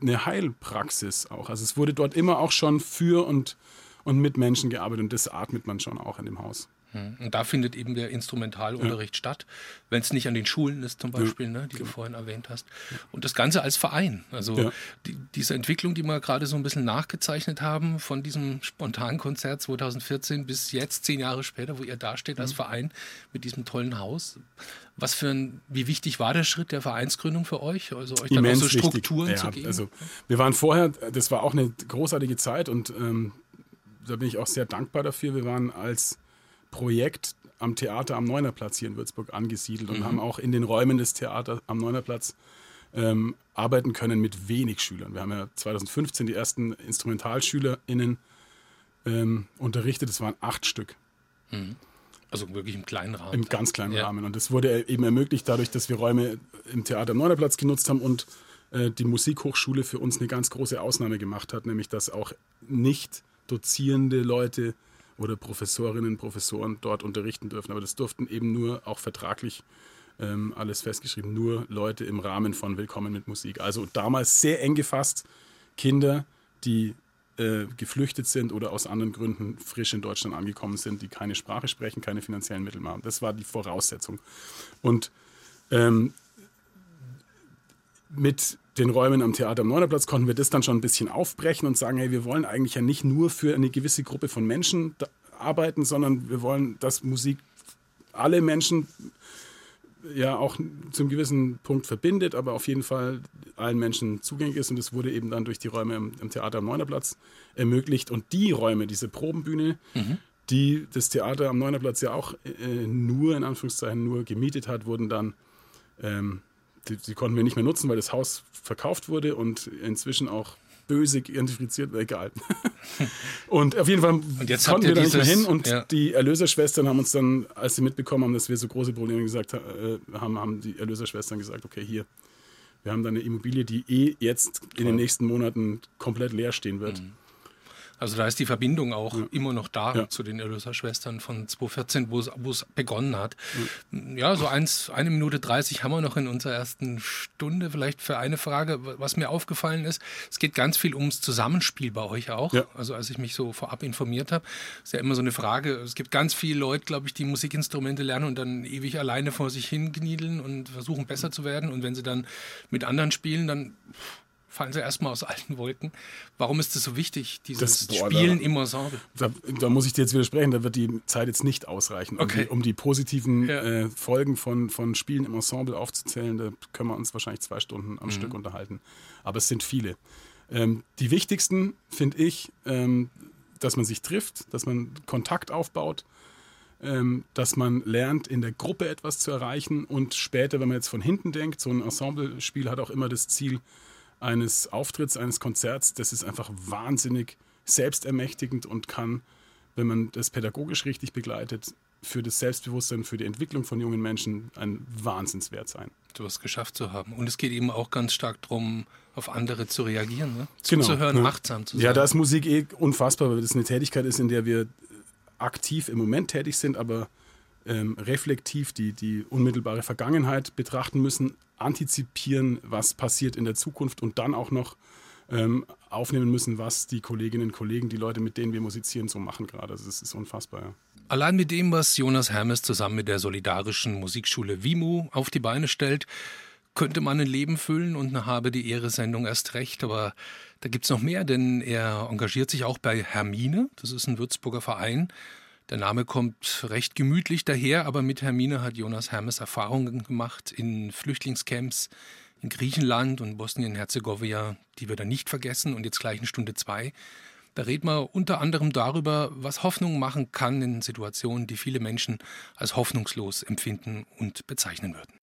eine Heilpraxis auch. Also es wurde dort immer auch schon für und, und mit Menschen gearbeitet und das atmet man schon auch in dem Haus. Hm. Und da findet eben der Instrumentalunterricht ja. statt, wenn es nicht an den Schulen ist zum Beispiel, ja. ne, die genau. du vorhin erwähnt hast. Und das Ganze als Verein. Also ja. die, diese Entwicklung, die wir gerade so ein bisschen nachgezeichnet haben, von diesem Spontankonzert 2014 bis jetzt, zehn Jahre später, wo ihr dasteht als mhm. Verein mit diesem tollen Haus. Was für ein, wie wichtig war der Schritt der Vereinsgründung für euch? Also euch dann auch so Strukturen zu geben? Also wir waren vorher, das war auch eine großartige Zeit und ähm, da bin ich auch sehr dankbar dafür. Wir waren als Projekt am Theater am Neunerplatz hier in Würzburg angesiedelt und mhm. haben auch in den Räumen des Theaters am Neunerplatz ähm, arbeiten können mit wenig Schülern. Wir haben ja 2015 die ersten InstrumentalschülerInnen ähm, unterrichtet, das waren acht Stück. Mhm. Also wirklich im kleinen Rahmen. Im ganz kleinen ja. Rahmen. Und das wurde eben ermöglicht dadurch, dass wir Räume im Theater am Neunerplatz genutzt haben und äh, die Musikhochschule für uns eine ganz große Ausnahme gemacht hat, nämlich dass auch nicht dozierende Leute oder Professorinnen, Professoren dort unterrichten dürfen. Aber das durften eben nur auch vertraglich ähm, alles festgeschrieben, nur Leute im Rahmen von Willkommen mit Musik. Also damals sehr eng gefasst, Kinder, die äh, geflüchtet sind oder aus anderen Gründen frisch in Deutschland angekommen sind, die keine Sprache sprechen, keine finanziellen Mittel haben. Das war die Voraussetzung. Und ähm, mit den Räumen am Theater am Neunerplatz konnten wir das dann schon ein bisschen aufbrechen und sagen, hey, wir wollen eigentlich ja nicht nur für eine gewisse Gruppe von Menschen arbeiten, sondern wir wollen, dass Musik alle Menschen ja auch zum gewissen Punkt verbindet, aber auf jeden Fall allen Menschen zugänglich ist. Und das wurde eben dann durch die Räume im, im Theater am Neunerplatz ermöglicht. Und die Räume, diese Probenbühne, mhm. die das Theater am Neunerplatz ja auch äh, nur, in Anführungszeichen, nur gemietet hat, wurden dann ähm, die, die, konnten wir nicht mehr nutzen, weil das Haus verkauft wurde und inzwischen auch böse identifiziert, egal. und auf jeden Fall konnten wir da nicht mehr hin und ja. die Erlöserschwestern haben uns dann, als sie mitbekommen haben, dass wir so große Probleme gesagt äh, haben, haben die Erlöserschwestern gesagt, okay, hier, wir haben da eine Immobilie, die eh jetzt in den nächsten Monaten komplett leer stehen wird. Mhm. Also da ist die Verbindung auch ja. immer noch da ja. zu den Erlöserschwestern von 2014, wo es begonnen hat. Ja, ja so eins, eine Minute 30 haben wir noch in unserer ersten Stunde. Vielleicht für eine Frage, was mir aufgefallen ist. Es geht ganz viel ums Zusammenspiel bei euch auch. Also als ich mich so vorab informiert habe, ist ja immer so eine Frage. Es gibt ganz viele Leute, glaube ich, die Musikinstrumente lernen und dann ewig alleine vor sich hingniedeln und versuchen besser zu werden. Und wenn sie dann mit anderen spielen, dann fallen sie erstmal aus alten Wolken. Warum ist das so wichtig, dieses das, boah, Spielen da, im Ensemble? Da, da, muss ich dir jetzt widersprechen, da wird die Zeit jetzt nicht ausreichen, um, okay. die, um die, positiven ja. äh, Folgen von, von Spielen im Ensemble aufzuzählen. Da können wir uns wahrscheinlich zwei Stunden am mhm. Stück unterhalten. Aber es sind viele. Ähm, die wichtigsten finde ich, ähm, dass man sich trifft, dass man Kontakt aufbaut, ähm, dass man lernt, in der Gruppe etwas zu erreichen und später, wenn man jetzt von hinten denkt, so ein Ensemble-Spiel hat auch immer das Ziel, eines Auftritts, eines Konzerts, das ist einfach wahnsinnig selbstermächtigend und kann, wenn man das pädagogisch richtig begleitet, für das Selbstbewusstsein, für die Entwicklung von jungen Menschen ein Wahnsinnswert sein. Du hast geschafft zu haben. Und es geht eben auch ganz stark darum, auf andere zu reagieren, ne? zuzuhören, genau, achtsam zu sein. Ja, da ist Musik eh unfassbar, weil das eine Tätigkeit ist, in der wir aktiv im Moment tätig sind, aber ähm, reflektiv die, die unmittelbare Vergangenheit betrachten müssen, antizipieren, was passiert in der Zukunft und dann auch noch ähm, aufnehmen müssen, was die Kolleginnen und Kollegen, die Leute, mit denen wir musizieren, so machen gerade. Also das ist unfassbar. Ja. Allein mit dem, was Jonas Hermes zusammen mit der solidarischen Musikschule WIMU auf die Beine stellt, könnte man ein Leben füllen und eine Habe die Ehre-Sendung erst recht. Aber da gibt es noch mehr, denn er engagiert sich auch bei Hermine. Das ist ein Würzburger Verein der Name kommt recht gemütlich daher, aber mit Hermine hat Jonas Hermes Erfahrungen gemacht in Flüchtlingscamps in Griechenland und Bosnien-Herzegowina, die wir dann nicht vergessen. Und jetzt gleich in Stunde zwei. Da reden wir unter anderem darüber, was Hoffnung machen kann in Situationen, die viele Menschen als hoffnungslos empfinden und bezeichnen würden.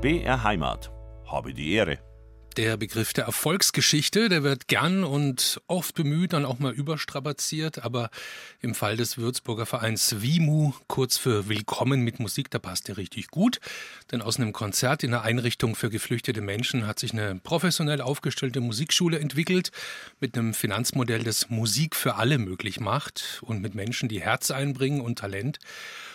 BR Heimat. Habe die Ehre. Der Begriff der Erfolgsgeschichte, der wird gern und oft bemüht, dann auch mal überstrapaziert, aber im Fall des Würzburger Vereins WIMU, kurz für Willkommen mit Musik, da passt der richtig gut. Denn aus einem Konzert in einer Einrichtung für geflüchtete Menschen hat sich eine professionell aufgestellte Musikschule entwickelt, mit einem Finanzmodell, das Musik für alle möglich macht und mit Menschen, die Herz einbringen und Talent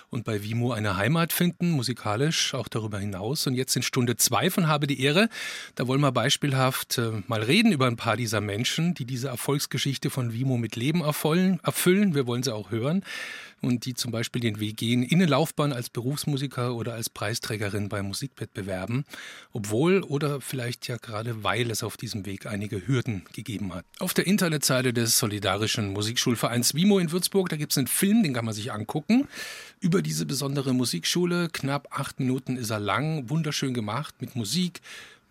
und bei Vimo eine Heimat finden, musikalisch auch darüber hinaus. Und jetzt in Stunde zwei von Habe die Ehre, da wollen wir beispielhaft äh, mal reden über ein paar dieser Menschen, die diese Erfolgsgeschichte von Vimo mit Leben erfüllen. erfüllen. Wir wollen sie auch hören und die zum Beispiel den Weg gehen in eine Laufbahn als Berufsmusiker oder als Preisträgerin bei Musikwettbewerben, obwohl oder vielleicht ja gerade weil es auf diesem Weg einige Hürden gegeben hat. Auf der Internetseite des Solidarischen Musikschulvereins Wimo in Würzburg, da gibt es einen Film, den kann man sich angucken, über diese besondere Musikschule. Knapp acht Minuten ist er lang, wunderschön gemacht mit Musik,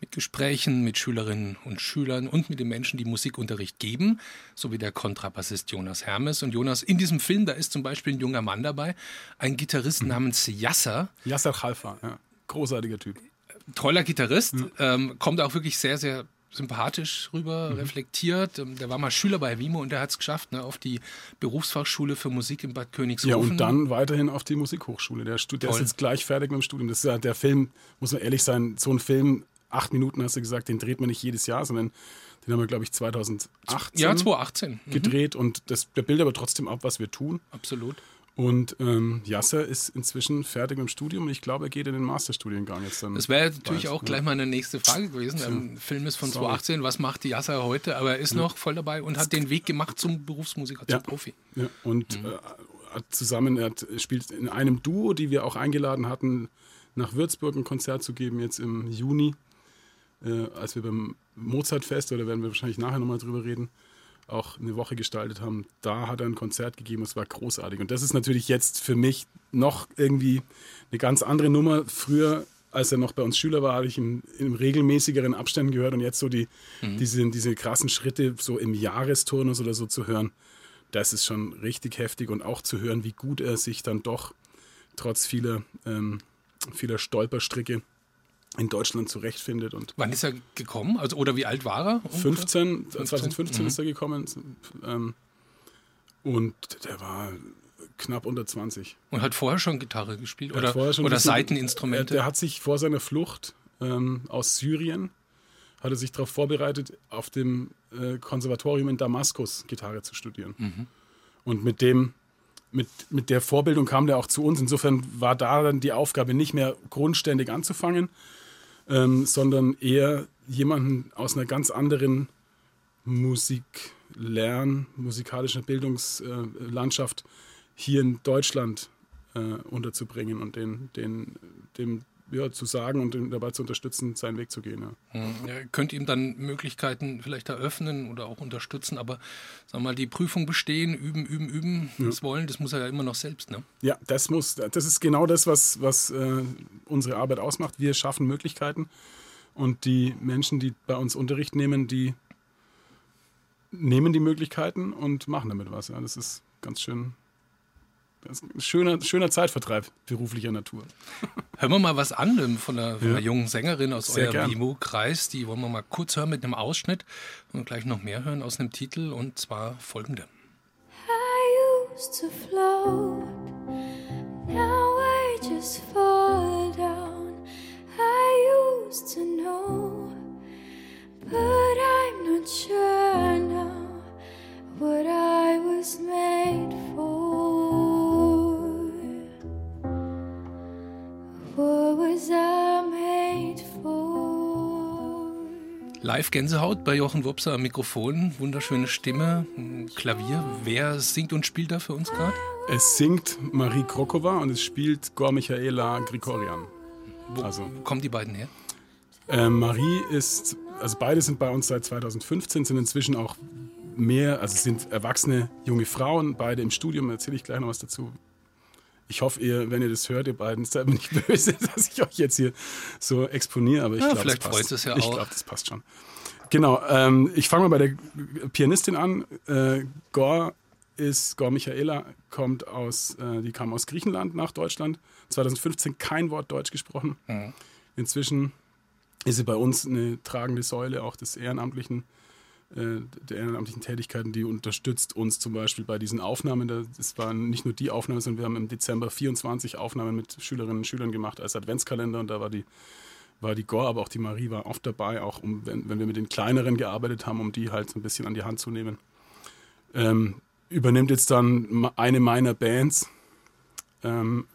mit Gesprächen mit Schülerinnen und Schülern und mit den Menschen, die Musikunterricht geben, so wie der Kontrabassist Jonas Hermes. Und Jonas, in diesem Film, da ist zum Beispiel ein junger Mann dabei, ein Gitarrist mhm. namens Yasser. Yasser Khalfa, ja. großartiger Typ. Toller Gitarrist, mhm. ähm, kommt auch wirklich sehr, sehr sympathisch rüber, mhm. reflektiert. Ähm, der war mal Schüler bei Wimo und der hat es geschafft, ne, auf die Berufsfachschule für Musik in Bad Königshofen. Ja, und dann weiterhin auf die Musikhochschule. Der, der ist jetzt gleich fertig mit dem Studium. Das ist ja der Film, muss man ehrlich sein, so ein Film acht Minuten hast du gesagt, den dreht man nicht jedes Jahr, sondern den haben wir, glaube ich, 2018 ja, 2018. Mhm. gedreht und das, der bildet aber trotzdem ab, was wir tun. Absolut. Und ähm, Yasser ist inzwischen fertig mit dem Studium und ich glaube, er geht in den Masterstudiengang jetzt dann. Das wäre natürlich auch gleich meine nächste Frage gewesen. Der ähm, Film ist von Sorry. 2018. Was macht Yasser heute? Aber er ist ja. noch voll dabei und hat den Weg gemacht zum Berufsmusiker, ja. zum Profi. Ja, und mhm. äh, zusammen, er hat, spielt in einem Duo, die wir auch eingeladen hatten, nach Würzburg ein Konzert zu geben, jetzt im Juni äh, als wir beim Mozartfest, oder werden wir wahrscheinlich nachher nochmal drüber reden, auch eine Woche gestaltet haben, da hat er ein Konzert gegeben, es war großartig. Und das ist natürlich jetzt für mich noch irgendwie eine ganz andere Nummer. Früher, als er noch bei uns Schüler war, habe ich ihn in regelmäßigeren Abständen gehört und jetzt so die, mhm. diese, diese krassen Schritte so im Jahresturnus oder so zu hören, das ist schon richtig heftig und auch zu hören, wie gut er sich dann doch trotz vieler, ähm, vieler Stolperstricke in Deutschland zurechtfindet. Und Wann ist er gekommen? Also, oder wie alt war er? 15, 2015 mhm. ist er gekommen. Ähm, und der war knapp unter 20. Und hat vorher schon Gitarre gespielt oder, oder Seiteninstrumente? Der, der, hat sich vor seiner Flucht ähm, aus Syrien, hat er sich darauf vorbereitet, auf dem äh, Konservatorium in Damaskus Gitarre zu studieren. Mhm. Und mit dem mit, mit der Vorbildung kam der auch zu uns. Insofern war da dann die Aufgabe nicht mehr grundständig anzufangen, ähm, sondern eher jemanden aus einer ganz anderen Musiklern, musikalischen Bildungslandschaft hier in Deutschland äh, unterzubringen und den, den, dem ja, zu sagen und ihn dabei zu unterstützen, seinen Weg zu gehen. Ja. Hm, ja, könnt ihm dann Möglichkeiten vielleicht eröffnen oder auch unterstützen, aber sag mal, die Prüfung bestehen, üben, üben, üben, ja. das wollen, das muss er ja immer noch selbst, ne? Ja, das muss, das ist genau das, was, was äh, unsere Arbeit ausmacht. Wir schaffen Möglichkeiten und die Menschen, die bei uns Unterricht nehmen, die nehmen die Möglichkeiten und machen damit was. Ja. Das ist ganz schön schöner, schöner Zeitvertreib beruflicher Natur. Hören wir mal was an von einer, von einer jungen Sängerin aus Sehr eurem Imo-Kreis. Die wollen wir mal kurz hören mit einem Ausschnitt und gleich noch mehr hören aus einem Titel und zwar folgende. I used to float, now I just fall down. I used to know, but I'm not sure now what I was made for. Live-Gänsehaut bei Jochen Wopser am Mikrofon, wunderschöne Stimme, Klavier. Wer singt und spielt da für uns gerade? Es singt Marie Krokova und es spielt Gor Michaela Grigorian. Wo also, kommen die beiden her? Äh, Marie ist, also beide sind bei uns seit 2015, sind inzwischen auch mehr, also sind erwachsene junge Frauen, beide im Studium, erzähle ich gleich noch was dazu, Ich hoffe, ihr, wenn ihr das hört, ihr beiden, seid mir nicht böse, dass ich euch jetzt hier so exponiere, aber ich Ja, glaube, vielleicht das passt. freut es ja ich auch. glaube, das passt schon. Genau, ähm, ich fange mal bei der Pianistin an. Äh, Gor ist, Gor Michaela kommt aus, äh, die kam aus Griechenland nach Deutschland. 2015 kein Wort Deutsch gesprochen. Mhm. Inzwischen ist sie bei uns eine tragende Säule auch des ehrenamtlichen, der ehrenamtlichen Tätigkeiten, die unterstützt uns zum Beispiel bei diesen Aufnahmen. Das waren nicht nur die Aufnahmen, sondern wir haben im Dezember 24 Aufnahmen mit Schülerinnen und Schülern gemacht als Adventskalender und da war die war die Gore, aber auch die Marie war oft dabei, auch um, wenn, wenn wir mit den kleineren gearbeitet haben, um die halt so ein bisschen an die Hand zu nehmen. Ähm, übernimmt jetzt dann eine meiner Bands, ähm,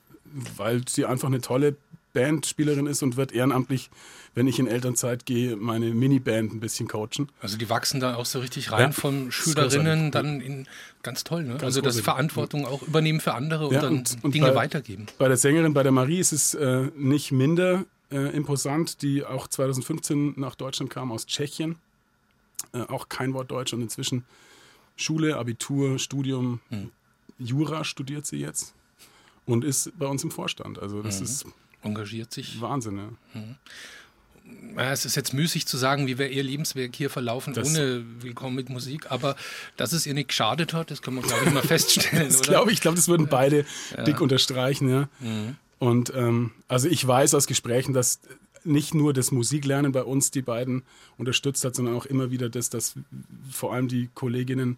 weil sie einfach eine tolle Bandspielerin ist und wird ehrenamtlich, wenn ich in Elternzeit gehe, meine Miniband ein bisschen coachen. Also die wachsen da auch so richtig rein Ja, von Schülerinnen dann in ganz toll, ne? also das. Verantwortung auch übernehmen für andere und Ja, dann und- und Dinge bei- weitergeben. Bei der Sängerin, bei der Marie ist es äh, nicht minder äh, imposant, die auch 2015 nach Deutschland kam aus Tschechien. Äh, auch kein Wort Deutsch und inzwischen Schule, Abitur, Studium, Jura studiert sie jetzt und ist bei uns im Vorstand. Also das ist Engagiert sich. Wahnsinn. Ja. Ja, es ist jetzt müßig zu sagen, wie wäre ihr Lebenswerk hier verlaufen Das- ohne Willkommen mit Musik, aber dass es ihr nicht geschadet hat, das kann man glaube ich mal feststellen, Das oder? glaube ich, ich glaube, das würden beide dick unterstreichen. Ja. Mhm. Und ähm, also ich weiß aus Gesprächen, dass nicht nur das Musiklernen bei uns die beiden unterstützt hat, sondern auch immer wieder das, dass vor allem die Kolleginnen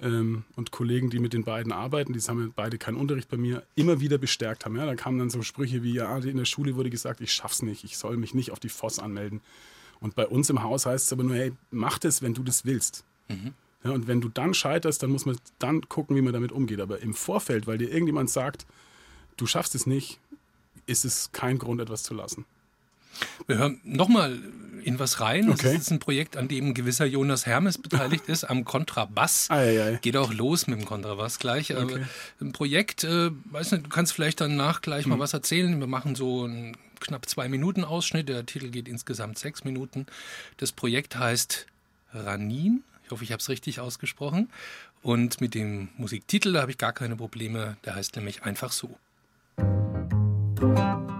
ähm, und Kollegen, die mit den beiden arbeiten, die haben ja beide keinen Unterricht bei mir, immer wieder bestärkt haben. Ja, da kamen dann so Sprüche wie, ja, in der Schule wurde gesagt, ich schaff's nicht, ich soll mich nicht auf die FOS anmelden. Und bei uns im Haus heißt es aber nur, hey, mach das, wenn du das willst. Ja, und wenn du dann scheiterst, dann muss man dann gucken, wie man damit umgeht. Aber im Vorfeld, weil dir irgendjemand sagt, du schaffst es nicht, ist es kein Grund, etwas zu lassen. Wir hören nochmal in was rein. Das Okay. ist jetzt ein Projekt, an dem ein gewisser Jonas Hermes beteiligt ist, am Kontrabass. Eieiei. Geht auch los mit dem Kontrabass gleich. Aber Okay. ein Projekt, äh, weiß nicht, du kannst vielleicht danach gleich Hm. mal was erzählen. Wir machen so einen knapp zwei Minuten Ausschnitt. Der Titel geht insgesamt sechs Minuten. Das Projekt heißt Ranin. Ich hoffe, ich habe es richtig ausgesprochen. Und mit dem Musiktitel, da habe ich gar keine Probleme. Der heißt nämlich einfach so. Ranin.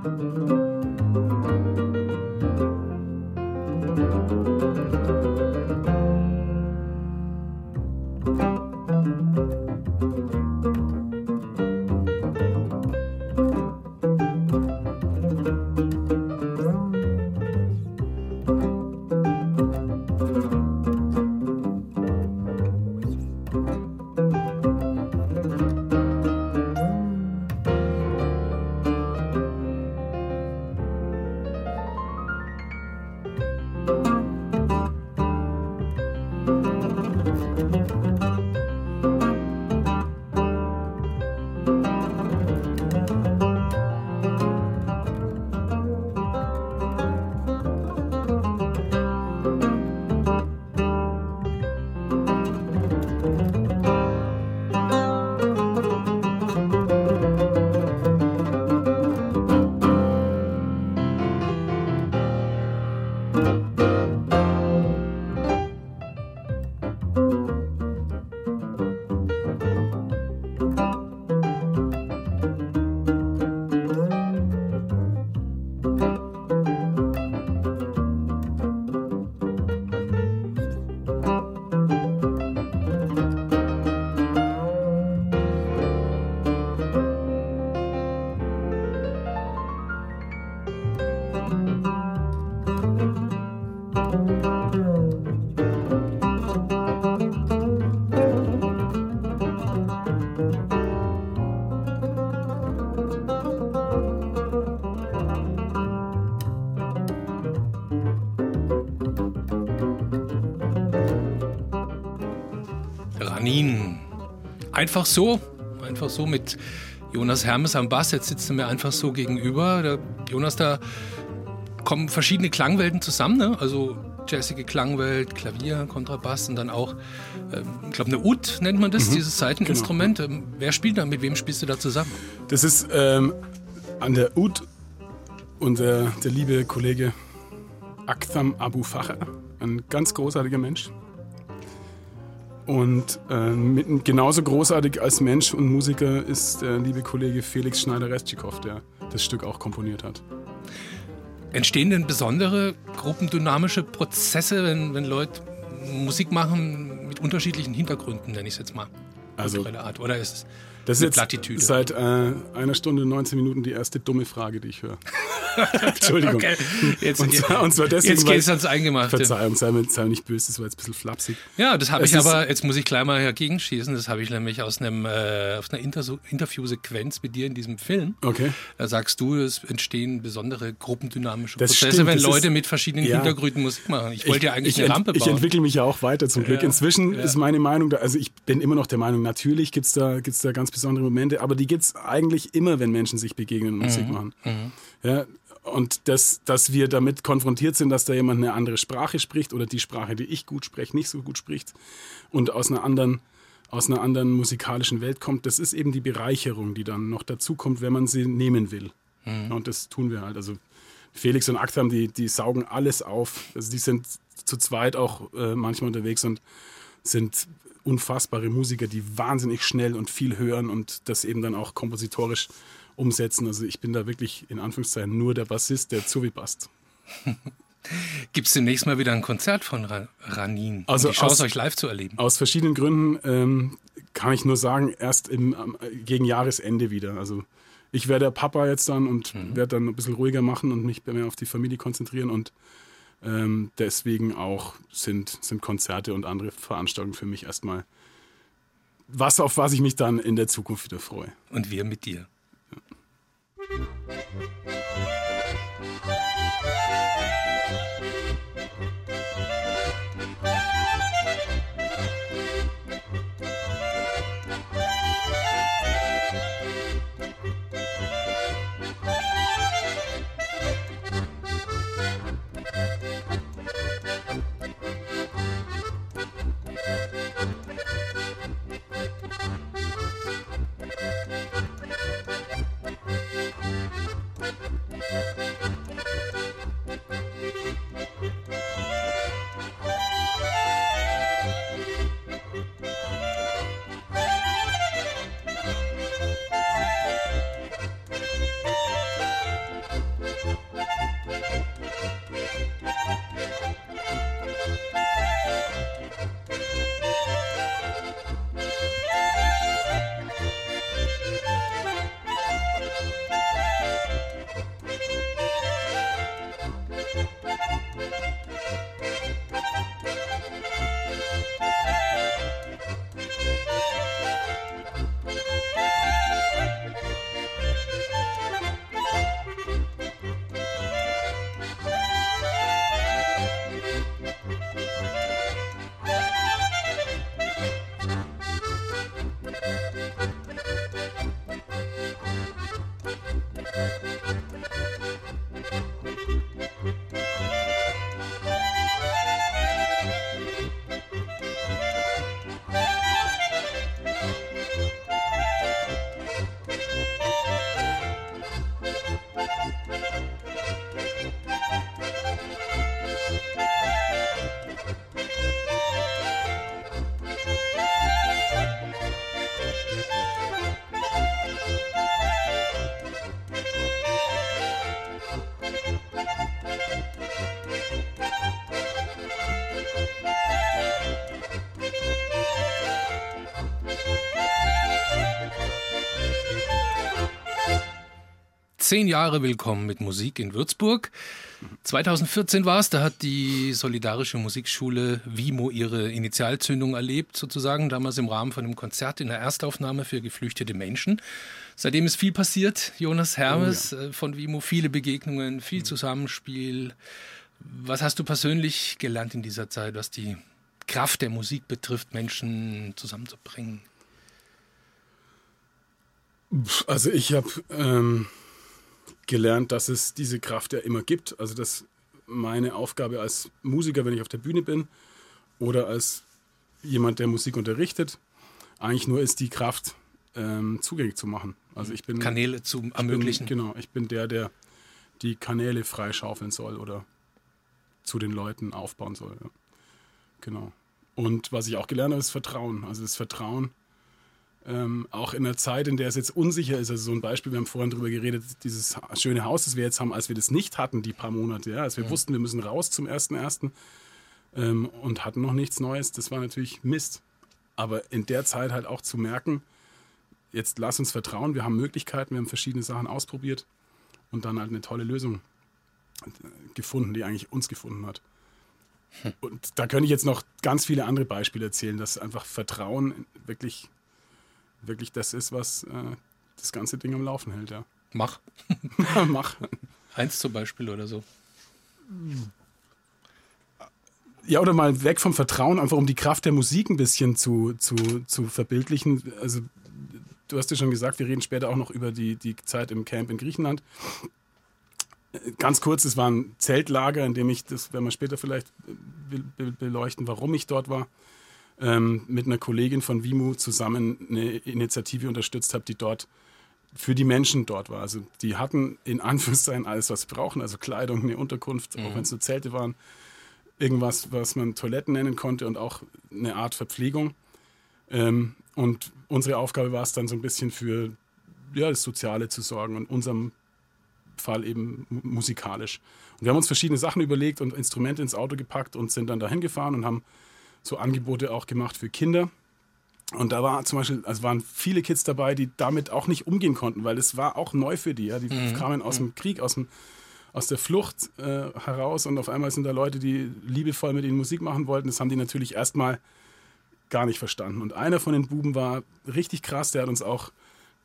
Einfach so, einfach so mit Jonas Hermes am Bass. Jetzt sitzt er mir einfach so gegenüber. Der Jonas, da kommen verschiedene Klangwelten zusammen. Ne? Also jazzige Klangwelt, Klavier, Kontrabass und dann auch, ähm, ich glaube, eine Ud nennt man das, dieses Seiteninstrument. Ähm, wer spielt da? Mit wem spielst du da zusammen? Das ist ähm, an der Ud unser der liebe Kollege Aktham Abu Facher, ein ganz großartiger Mensch. Und äh, mit, genauso großartig als Mensch und Musiker ist der liebe Kollege Felix Schneider-Restschikow, der das Stück auch komponiert hat. Entstehen denn besondere gruppendynamische Prozesse, wenn, wenn Leute Musik machen mit unterschiedlichen Hintergründen, nenne ich es jetzt mal? Also, Art. Oder ist es das ist jetzt Plattitüde. seit äh, einer Stunde 19 Minuten die erste dumme Frage, die ich höre. Entschuldigung. Okay. Jetzt, und, zwar, und zwar deswegen, jetzt geht's ans Eingemachte. Verzeihung, sei mir, sei mir nicht böse, das war jetzt ein bisschen flapsig. Ja, das habe ich aber, jetzt muss ich gleich mal dagegen schießen, das habe ich nämlich aus, einem, äh, aus einer Inter Interviewsequenz mit dir in diesem Film. Okay. Da sagst du, es entstehen besondere gruppendynamische das Prozesse, stimmt, wenn Leute ist, mit verschiedenen ja, Hintergründen Musik machen. Ich wollte ja eigentlich eine Rampe bauen. Ich entwickle mich ja auch weiter zum Glück. Ja, Inzwischen ja. ist meine Meinung, da, also ich bin immer noch der Meinung, natürlich gibt es da, gibt's da ganz besondere Momente, aber die gibt es eigentlich immer, wenn Menschen sich begegnen und mhm. Musik machen. Mhm. Ja, und das, dass wir damit konfrontiert sind, dass da jemand eine andere Sprache spricht oder die Sprache, die ich gut spreche, nicht so gut spricht und aus einer anderen, aus einer anderen musikalischen Welt kommt, das ist eben die Bereicherung, die dann noch dazu kommt, wenn man sie nehmen will. Mhm. Und das tun wir halt. Also Felix und Aktam, die, die saugen alles auf. Also die sind zu zweit auch äh, manchmal unterwegs und sind unfassbare Musiker, die wahnsinnig schnell und viel hören und das eben dann auch kompositorisch umsetzen. Also ich bin da wirklich in Anführungszeichen nur der Bassist, der zu wie passt. Gibt es demnächst mal wieder ein Konzert von Ranin? Also die Chance, aus, euch live zu erleben? Aus verschiedenen Gründen ähm, kann ich nur sagen, erst im, gegen Jahresende wieder. Also ich werde Papa jetzt dann und mhm. werde dann ein bisschen ruhiger machen und mich mehr auf die Familie konzentrieren und ähm, deswegen auch sind, sind Konzerte und andere Veranstaltungen für mich erstmal was, auf was ich mich dann in der Zukunft wieder freue. Und wir mit dir. Ja. Zehn Jahre Willkommen mit Musik in Würzburg. 2014 war es, da hat die Solidarische Musikschule WIMO ihre Initialzündung erlebt, sozusagen, damals im Rahmen von einem Konzert in der Erstaufnahme für geflüchtete Menschen. Seitdem ist viel passiert. Jonas Hermes oh ja. Äh, von WIMO, viele Begegnungen, viel Zusammenspiel. Was hast du persönlich gelernt in dieser Zeit, was die Kraft der Musik betrifft, Menschen zusammenzubringen? Also ich habe ähm, gelernt, dass es diese Kraft ja immer gibt. Also dass meine Aufgabe als Musiker, wenn ich auf der Bühne bin oder als jemand, der Musik unterrichtet, eigentlich nur ist, die Kraft ähm, zugänglich zu machen. Also ich bin Kanäle zu ermöglichen. Bin, genau, ich bin der, der die Kanäle freischaufeln soll oder zu den Leuten aufbauen soll. Ja. Genau. Und was ich auch gelernt habe, ist Vertrauen. Also das Vertrauen, ähm, auch in einer Zeit, in der es jetzt unsicher ist. Also so ein Beispiel, wir haben vorhin darüber geredet, dieses schöne Haus, das wir jetzt haben, als wir das nicht hatten, die paar Monate, ja, als wir ja. wussten, wir müssen raus zum 1.1. Ähm, und hatten noch nichts Neues, das war natürlich Mist. Aber in der Zeit halt auch zu merken, jetzt lass uns vertrauen, wir haben Möglichkeiten, wir haben verschiedene Sachen ausprobiert und dann halt eine tolle Lösung gefunden, die eigentlich uns gefunden hat. Hm. Und da könnte ich jetzt noch ganz viele andere Beispiele erzählen, dass einfach Vertrauen wirklich, wirklich das ist, was äh, das ganze Ding am Laufen hält, ja. Mach. Mach. Eins zum Beispiel oder so. Ja, oder mal weg vom Vertrauen, einfach um die Kraft der Musik ein bisschen zu, zu, zu verbildlichen. Also, du hast ja schon gesagt, wir reden später auch noch über die, die Zeit im Camp in Griechenland. Ganz kurz, es war ein Zeltlager, in dem ich, das werden wir später vielleicht beleuchten, warum ich dort war, ähm, mit einer Kollegin von Vimu zusammen eine Initiative unterstützt habe, die dort für die Menschen dort war. Also die hatten in Anführungszeichen alles, was sie brauchen, also Kleidung, eine Unterkunft, mhm. auch wenn es nur Zelte waren, irgendwas, was man Toiletten nennen konnte und auch eine Art Verpflegung. Ähm, und unsere Aufgabe war es dann so ein bisschen für ja, das Soziale zu sorgen und unserem Fall eben musikalisch. Und wir haben uns verschiedene Sachen überlegt und Instrumente ins Auto gepackt und sind dann dahin gefahren und haben so Angebote auch gemacht für Kinder. Und da war zum Beispiel, also waren viele Kids dabei, die damit auch nicht umgehen konnten, weil es war auch neu für die. Ja? Die mhm. kamen aus dem Krieg, aus, dem, aus der Flucht äh, heraus und auf einmal sind da Leute, die liebevoll mit ihnen Musik machen wollten. Das haben die natürlich erstmal gar nicht verstanden. Und einer von den Buben war richtig krass, der hat uns auch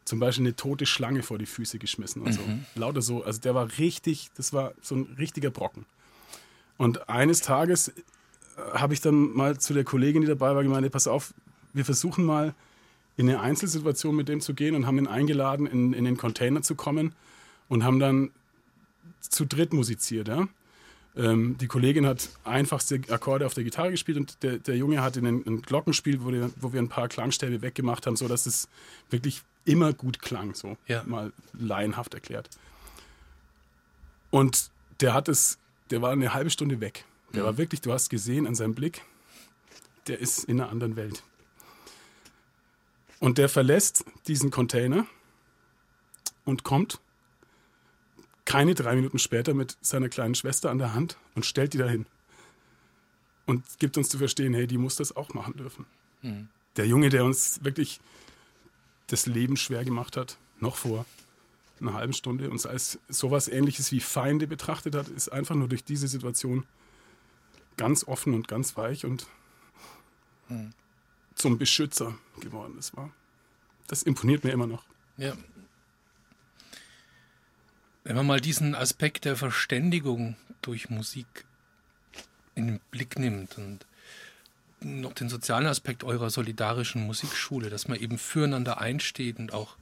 zum Beispiel eine tote Schlange vor die Füße geschmissen und so. Mhm. Lauter so. Also der war richtig, das war so ein richtiger Brocken. Und eines Tages habe ich dann mal zu der Kollegin, die dabei war, gemeint, pass auf, wir versuchen mal in eine Einzelsituation mit dem zu gehen und haben ihn eingeladen, in, in den Container zu kommen und haben dann zu dritt musiziert. Ja? Ähm, die Kollegin hat einfachste Akkorde auf der Gitarre gespielt und der, der Junge hat in ein, ein Glockenspiel, wo, die, wo wir ein paar Klangstäbe weggemacht haben, sodass es wirklich immer gut klang, so ja. mal laienhaft erklärt. Und der hat es, der war eine halbe Stunde weg. Der mhm. war wirklich, du hast gesehen an seinem Blick, der ist in einer anderen Welt. Und der verlässt diesen Container und kommt keine drei Minuten später mit seiner kleinen Schwester an der Hand und stellt die dahin. Und gibt uns zu verstehen, hey, die muss das auch machen dürfen. Mhm. Der Junge, der uns wirklich das Leben schwer gemacht hat, noch vor einer halben Stunde, uns als sowas ähnliches wie Feinde betrachtet hat, ist einfach nur durch diese Situation ganz offen und ganz weich und hm. zum Beschützer geworden. Das war, das imponiert mir immer noch. Ja. Wenn man mal diesen Aspekt der Verständigung durch Musik in den Blick nimmt und noch den sozialen Aspekt eurer solidarischen Musikschule, dass man eben füreinander einsteht und auch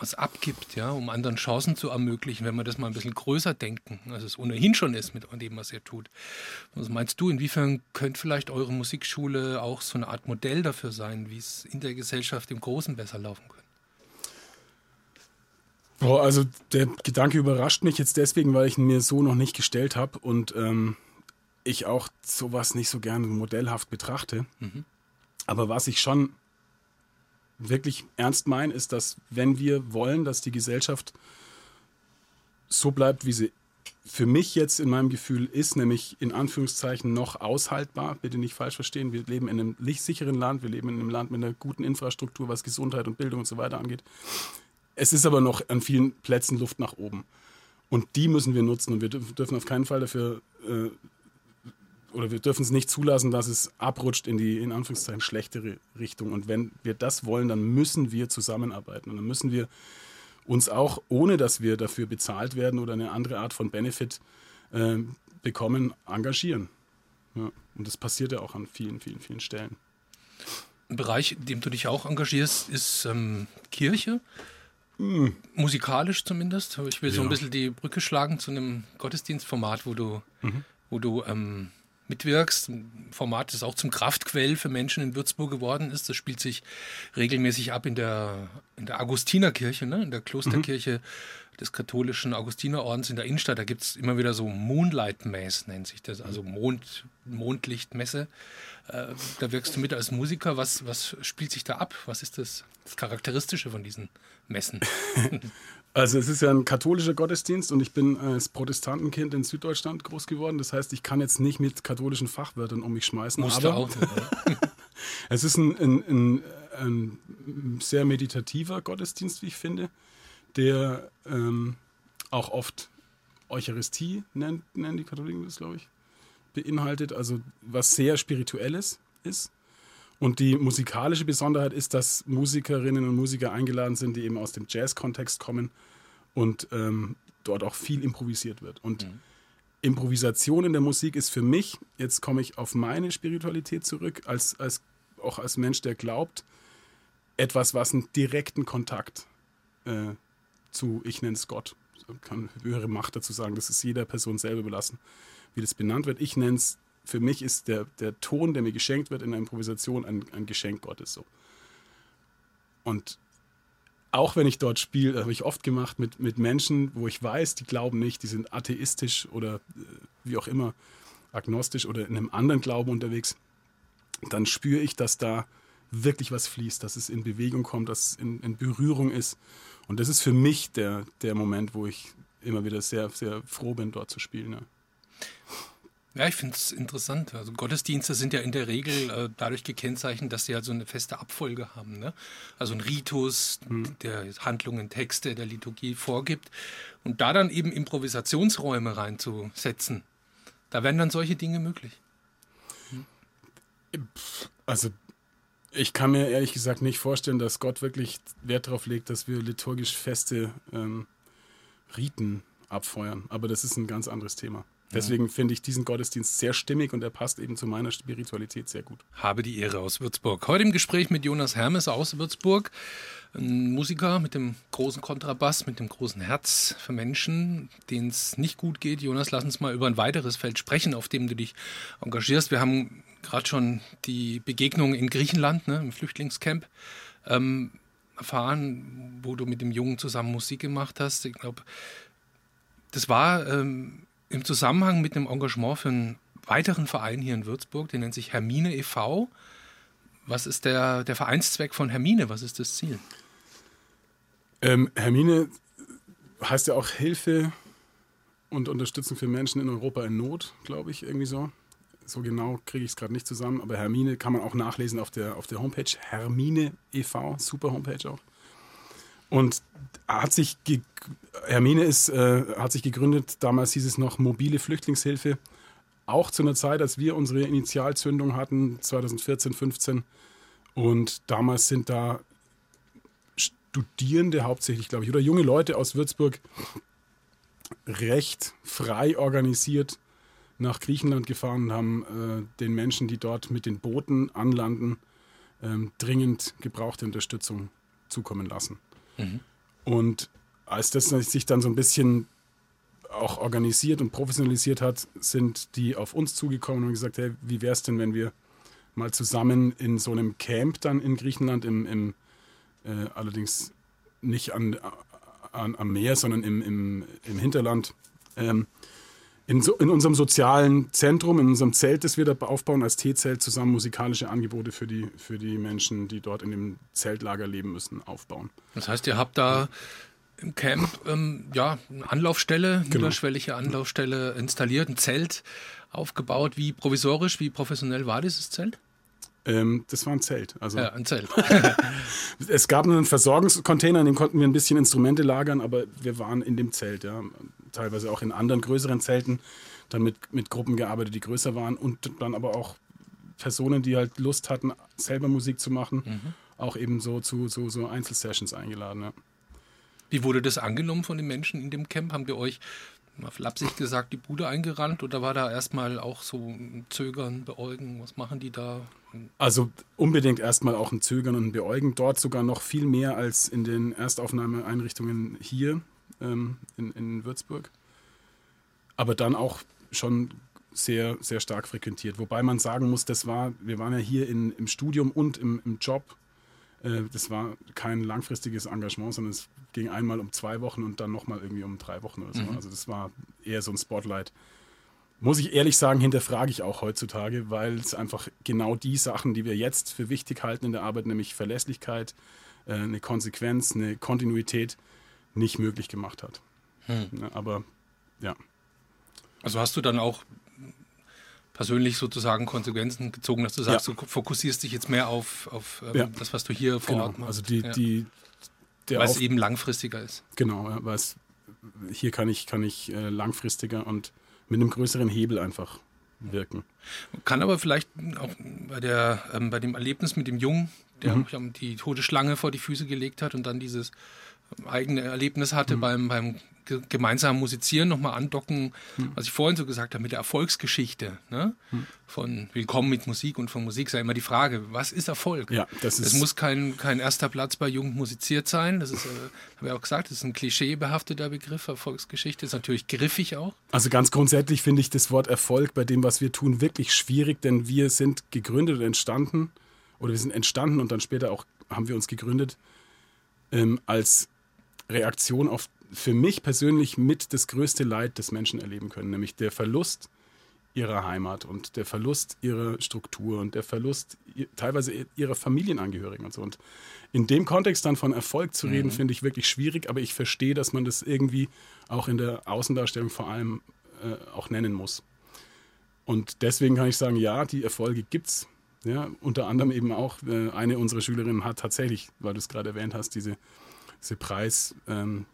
was abgibt, ja, um anderen Chancen zu ermöglichen, wenn wir das mal ein bisschen größer denken, als es ohnehin schon ist mit dem, was ihr tut. Was meinst du, inwiefern könnte vielleicht eure Musikschule auch so eine Art Modell dafür sein, wie es in der Gesellschaft im Großen besser laufen könnte? Boah, also der Gedanke überrascht mich jetzt deswegen, weil ich ihn mir so noch nicht gestellt habe und ähm, ich auch sowas nicht so gerne modellhaft betrachte. Mhm. Aber was ich schon wirklich ernst meine, ist, dass wenn wir wollen, dass die Gesellschaft so bleibt, wie sie für mich jetzt in meinem Gefühl ist, nämlich in Anführungszeichen noch aushaltbar, bitte nicht falsch verstehen, wir leben in einem sicheren Land, wir leben in einem Land mit einer guten Infrastruktur, was Gesundheit und Bildung und so weiter angeht. Es ist aber noch an vielen Plätzen Luft nach oben. Und die müssen wir nutzen und wir dürfen auf keinen Fall dafür äh, oder wir dürfen es nicht zulassen, dass es abrutscht in die in Anführungszeichen schlechtere Richtung. Und wenn wir das wollen, dann müssen wir zusammenarbeiten. Und dann müssen wir uns auch, ohne dass wir dafür bezahlt werden oder eine andere Art von Benefit äh, bekommen, engagieren. Ja. Und das passiert ja auch an vielen, vielen, vielen Stellen. Ein Bereich, in dem du dich auch engagierst, ist ähm, Kirche. Mm. Musikalisch zumindest. Ich will ja. so ein bisschen die Brücke schlagen zu einem Gottesdienstformat, wo du, mhm. wo du ähm, mitwirkst. Ein Format, das auch zum Kraftquell für Menschen in Würzburg geworden ist. Das spielt sich regelmäßig ab in der, in der Augustinerkirche, ne? in der Klosterkirche. Mhm. des katholischen Augustinerordens in der Innenstadt. Da gibt es immer wieder so Moonlight Mass, nennt sich das, also Mond, Mondlichtmesse. Äh, da wirkst du mit als Musiker. Was, was spielt sich da ab? Was ist das, das Charakteristische von diesen Messen? Also es ist ja ein katholischer Gottesdienst und ich bin als Protestantenkind in Süddeutschland groß geworden. Das heißt, ich kann jetzt nicht mit katholischen Fachwörtern um mich schmeißen. Musst aber auch, es ist ein, ein, ein, ein, sehr meditativer Gottesdienst, wie ich finde, der ähm, auch oft Eucharistie nennt, nennen die Katholiken das, glaube ich, beinhaltet. Also was sehr spirituelles ist. Und die musikalische Besonderheit ist, dass Musikerinnen und Musiker eingeladen sind, die eben aus dem Jazz-Kontext kommen und ähm, dort auch viel improvisiert wird. Und mhm. Improvisation in der Musik ist für mich, jetzt komme ich auf meine Spiritualität zurück, als, als, auch als Mensch, der glaubt, etwas, was einen direkten Kontakt äh, zu, ich nenne es Gott, kann höhere Macht dazu sagen, das ist jeder Person selber überlassen, wie das benannt wird. Ich nenne es für mich ist der, der Ton, der mir geschenkt wird in der Improvisation, ein, ein Geschenk Gottes so. Und auch wenn ich dort spiele, habe ich oft gemacht mit, mit Menschen, wo ich weiß, die glauben nicht, die sind atheistisch oder äh, wie auch immer, agnostisch oder in einem anderen Glauben unterwegs, dann spüre ich, dass da wirklich was fließt, dass es in Bewegung kommt, dass es in, in Berührung ist. Und das ist für mich der, der Moment, wo ich immer wieder sehr, sehr froh bin, dort zu spielen. Ja. Ja, ich finde es interessant. Also Gottesdienste sind ja in der Regel äh, dadurch gekennzeichnet, dass sie halt so eine feste Abfolge haben. Ne? Also ein Ritus, mhm. der Handlungen, Texte der Liturgie vorgibt. Und da dann eben Improvisationsräume reinzusetzen, da werden dann solche Dinge möglich. Hm? Also ich kann mir ehrlich gesagt nicht vorstellen, dass Gott wirklich Wert darauf legt, dass wir liturgisch feste ähm, Riten abfeuern. Aber das ist ein ganz anderes Thema. Deswegen finde ich diesen Gottesdienst sehr stimmig und er passt eben zu meiner Spiritualität sehr gut. Habe die Ehre aus Würzburg. Heute im Gespräch mit Jonas Hermes aus Würzburg. Ein Musiker mit dem großen Kontrabass, mit dem großen Herz für Menschen, denen es nicht gut geht. Jonas, lass uns mal über ein weiteres Feld sprechen, auf dem du dich engagierst. Wir haben gerade schon die Begegnung in Griechenland, ne, im Flüchtlingscamp, ähm, erfahren, wo du mit dem Jungen zusammen Musik gemacht hast. Ich glaube, das war ähm, im Zusammenhang mit dem Engagement für einen weiteren Verein hier in Würzburg, der nennt sich Hermine e.V. Was ist der, der Vereinszweck von Hermine? Was ist das Ziel? Ähm, Hermine heißt ja auch Hilfe und Unterstützung für Menschen in Europa in Not, glaube ich, irgendwie so. So genau kriege ich es gerade nicht zusammen, aber Hermine kann man auch nachlesen auf der, auf der Homepage. Hermine e.V., super Homepage auch. Und hat sich Hermine ist, äh, hat sich gegründet, damals hieß es noch mobile Flüchtlingshilfe, auch zu einer Zeit, als wir unsere Initialzündung hatten, 2014, 15. Und damals sind da Studierende hauptsächlich, glaube ich, oder junge Leute aus Würzburg recht frei organisiert nach Griechenland gefahren und haben äh, den Menschen, die dort mit den Booten anlanden, ähm, dringend gebrauchte Unterstützung zukommen lassen. Mhm. Und als das sich dann so ein bisschen auch organisiert und professionalisiert hat, sind die auf uns zugekommen und gesagt, hey, wie wäre es denn, wenn wir mal zusammen in so einem Camp dann in Griechenland, im, im äh, allerdings nicht an, an, am Meer, sondern im, im, im Hinterland, ähm, in, so, in unserem sozialen Zentrum, in unserem Zelt, das wir da aufbauen, als T-Zelt, zusammen musikalische Angebote für die, für die Menschen, die dort in dem Zeltlager leben müssen, aufbauen. Das heißt, ihr habt da im Camp ähm, ja, eine Anlaufstelle, genau. niederschwellige Anlaufstelle installiert, ein Zelt aufgebaut. Wie provisorisch, wie professionell war dieses Zelt? Ähm, das war ein Zelt. Also ja, ein Zelt. es gab einen Versorgungscontainer, in dem konnten wir ein bisschen Instrumente lagern, aber wir waren in dem Zelt, ja. Teilweise auch in anderen größeren Zelten, dann mit, mit Gruppen gearbeitet, die größer waren und dann aber auch Personen, die halt Lust hatten, selber Musik zu machen, mhm. auch eben so zu so, so Einzelsessions eingeladen, ja. Wie wurde das angenommen von den Menschen in dem Camp? Haben die euch mal flapsig gesagt, die Bude eingerannt oder war da erstmal auch so ein Zögern, Beäugen? Was machen die da? Also unbedingt erstmal auch ein Zögern und ein Beäugen. Dort sogar noch viel mehr als in den Erstaufnahmeeinrichtungen hier ähm, in, in Würzburg. Aber dann auch schon sehr, sehr stark frequentiert. Wobei man sagen muss, das war, wir waren ja hier in, im Studium und im, im Job Äh, das war kein langfristiges Engagement, sondern es ging einmal um zwei Wochen und dann nochmal irgendwie um drei Wochen oder so. Mhm. Also das war eher so ein Spotlight. Muss ich ehrlich sagen, hinterfrage ich auch heutzutage, weil es einfach genau die Sachen, die wir jetzt für wichtig halten in der Arbeit, nämlich Verlässlichkeit, äh, eine Konsequenz, eine Kontinuität, nicht möglich gemacht hat. Hm. aber ja. Also hast du dann auch persönlich sozusagen Konsequenzen gezogen, dass du sagst, ja. du fokussierst dich jetzt mehr auf, auf ähm, ja. das, was du hier vor genau. Ort machst. Also die, ja. die, weil es eben langfristiger ist. Genau, weil es, hier kann ich, kann ich äh, langfristiger und mit einem größeren Hebel einfach wirken. Kann aber vielleicht auch bei, der, ähm, bei dem Erlebnis mit dem Jungen, der mhm. die tote Schlange vor die Füße gelegt hat und dann dieses eigene Erlebnis hatte mhm. beim, beim gemeinsamen Musizieren nochmal andocken, mhm. was ich vorhin so gesagt habe, mit der Erfolgsgeschichte ne? Mhm. von Willkommen mit Musik und von Musik sei immer die Frage, was ist Erfolg? Ja, das ist es muss kein, kein erster Platz bei Jugend musiziert sein, das ist, äh, habe ich auch gesagt, das ist ein klischeebehafteter Begriff, Erfolgsgeschichte, ist natürlich griffig auch. Also ganz grundsätzlich finde ich das Wort Erfolg bei dem, was wir tun, wirklich schwierig, denn wir sind gegründet und entstanden, oder wir sind entstanden und dann später auch haben wir uns gegründet, ähm, als Reaktion auf für mich persönlich mit das größte Leid, das Menschen erleben können, nämlich der Verlust ihrer Heimat und der Verlust ihrer Struktur und der Verlust teilweise ihrer Familienangehörigen und so. Und in dem Kontext dann von Erfolg zu reden, mhm. finde ich wirklich schwierig, aber ich verstehe, dass man das irgendwie auch in der Außendarstellung vor allem äh, auch nennen muss. Und deswegen kann ich sagen, ja, die Erfolge gibt's. Ja, unter anderem eben auch, äh, eine unserer Schülerinnen hat tatsächlich, weil du es gerade erwähnt hast, diese diese Preis, ähm,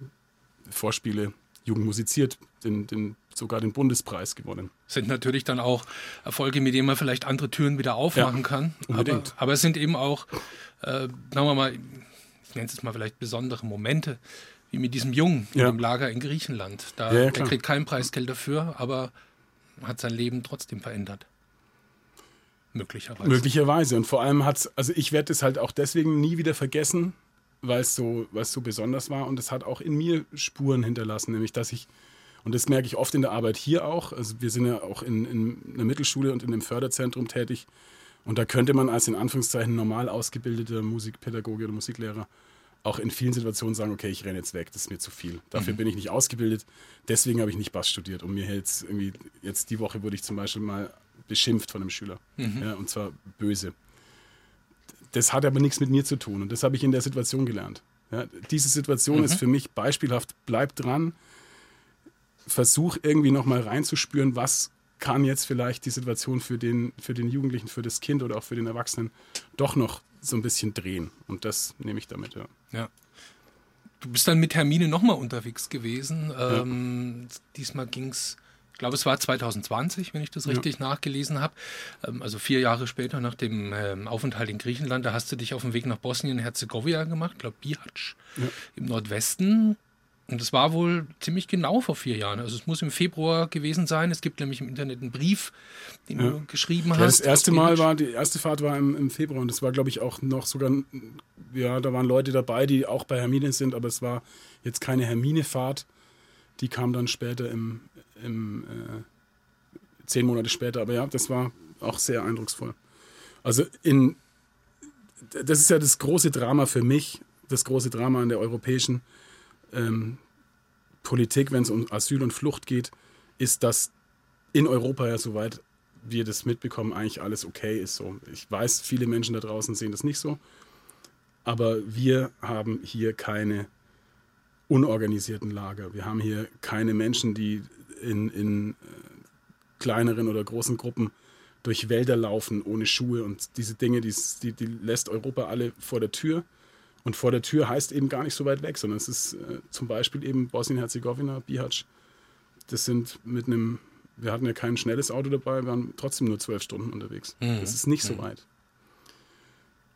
Jugend musiziert, den, den, sogar den Bundespreis gewonnen. Sind natürlich dann auch Erfolge, mit denen man vielleicht andere Türen wieder aufmachen ja, kann. Unbedingt. Aber, aber, es sind eben auch, äh, sagen wir mal, ich nenne es mal vielleicht besondere Momente, wie mit diesem Jungen ja. im Lager in Griechenland. Da, ja, der kriegt kein Preisgeld dafür, aber hat sein Leben trotzdem verändert. Möglicherweise. Möglicherweise. Und vor allem hat es, also ich werde es halt auch deswegen nie wieder vergessen, weil es so, so besonders war. Und es hat auch in mir Spuren hinterlassen, nämlich dass ich, und das merke ich oft in der Arbeit hier auch, also wir sind ja auch in, in einer Mittelschule und in einem Förderzentrum tätig. Und da könnte man als in Anführungszeichen normal ausgebildeter Musikpädagoge oder Musiklehrer auch in vielen Situationen sagen, okay, ich renne jetzt weg, das ist mir zu viel. Dafür mhm. bin ich nicht ausgebildet, deswegen habe ich nicht Bass studiert. Und mir hält irgendwie, jetzt die Woche wurde ich zum Beispiel mal beschimpft von einem Schüler. Mhm. Ja, und zwar böse. Das hat aber nichts mit mir zu tun und das habe ich in der Situation gelernt. Ja, diese Situation mhm. ist für mich beispielhaft. Bleib dran, versuch irgendwie nochmal reinzuspüren, was kann jetzt vielleicht die Situation für den, für den Jugendlichen, für das Kind oder auch für den Erwachsenen doch noch so ein bisschen drehen. Und das nehme ich damit, ja. Ja. Du bist dann mit Hermine nochmal unterwegs gewesen. Ähm, ja. Diesmal ging es glaube, es war 2020, wenn ich das richtig ja. nachgelesen habe. Ähm, also vier Jahre später nach dem ähm, Aufenthalt in Griechenland, da hast du dich auf den Weg nach Bosnien-Herzegowina gemacht, glaube Bihac ja. im Nordwesten. Und das war wohl ziemlich genau vor vier Jahren. Also es muss im Februar gewesen sein. Es gibt nämlich im Internet einen Brief, den ja. du geschrieben hast. Ja, das erste Mal war, die erste Fahrt war im, im, Februar und das war, glaube ich, auch noch sogar, ja, da waren Leute dabei, die auch bei Hermine sind, aber es war jetzt keine Hermine-Fahrt. Die kam dann später im, im, äh, zehn Monate später. Aber ja, das war auch sehr eindrucksvoll. Also in, das ist ja das große Drama für mich, das große Drama in der europäischen ähm, Politik, wenn es um Asyl und Flucht geht, ist, dass in Europa ja soweit wir das mitbekommen, eigentlich alles okay ist. So. Ich weiß, viele Menschen da draußen sehen das nicht so. Aber wir haben hier keine unorganisierten Lager. Wir haben hier keine Menschen, die in, in äh, kleineren oder großen Gruppen durch Wälder laufen ohne Schuhe und diese Dinge, die, die, die, lässt Europa alle vor der Tür. Und vor der Tür heißt eben gar nicht so weit weg, sondern es ist äh, zum Beispiel eben Bosnien-Herzegowina, Bihac. Das sind mit einem, wir hatten ja kein schnelles Auto dabei, wir waren trotzdem nur zwölf Stunden unterwegs. Mhm. Das ist nicht so mhm. weit.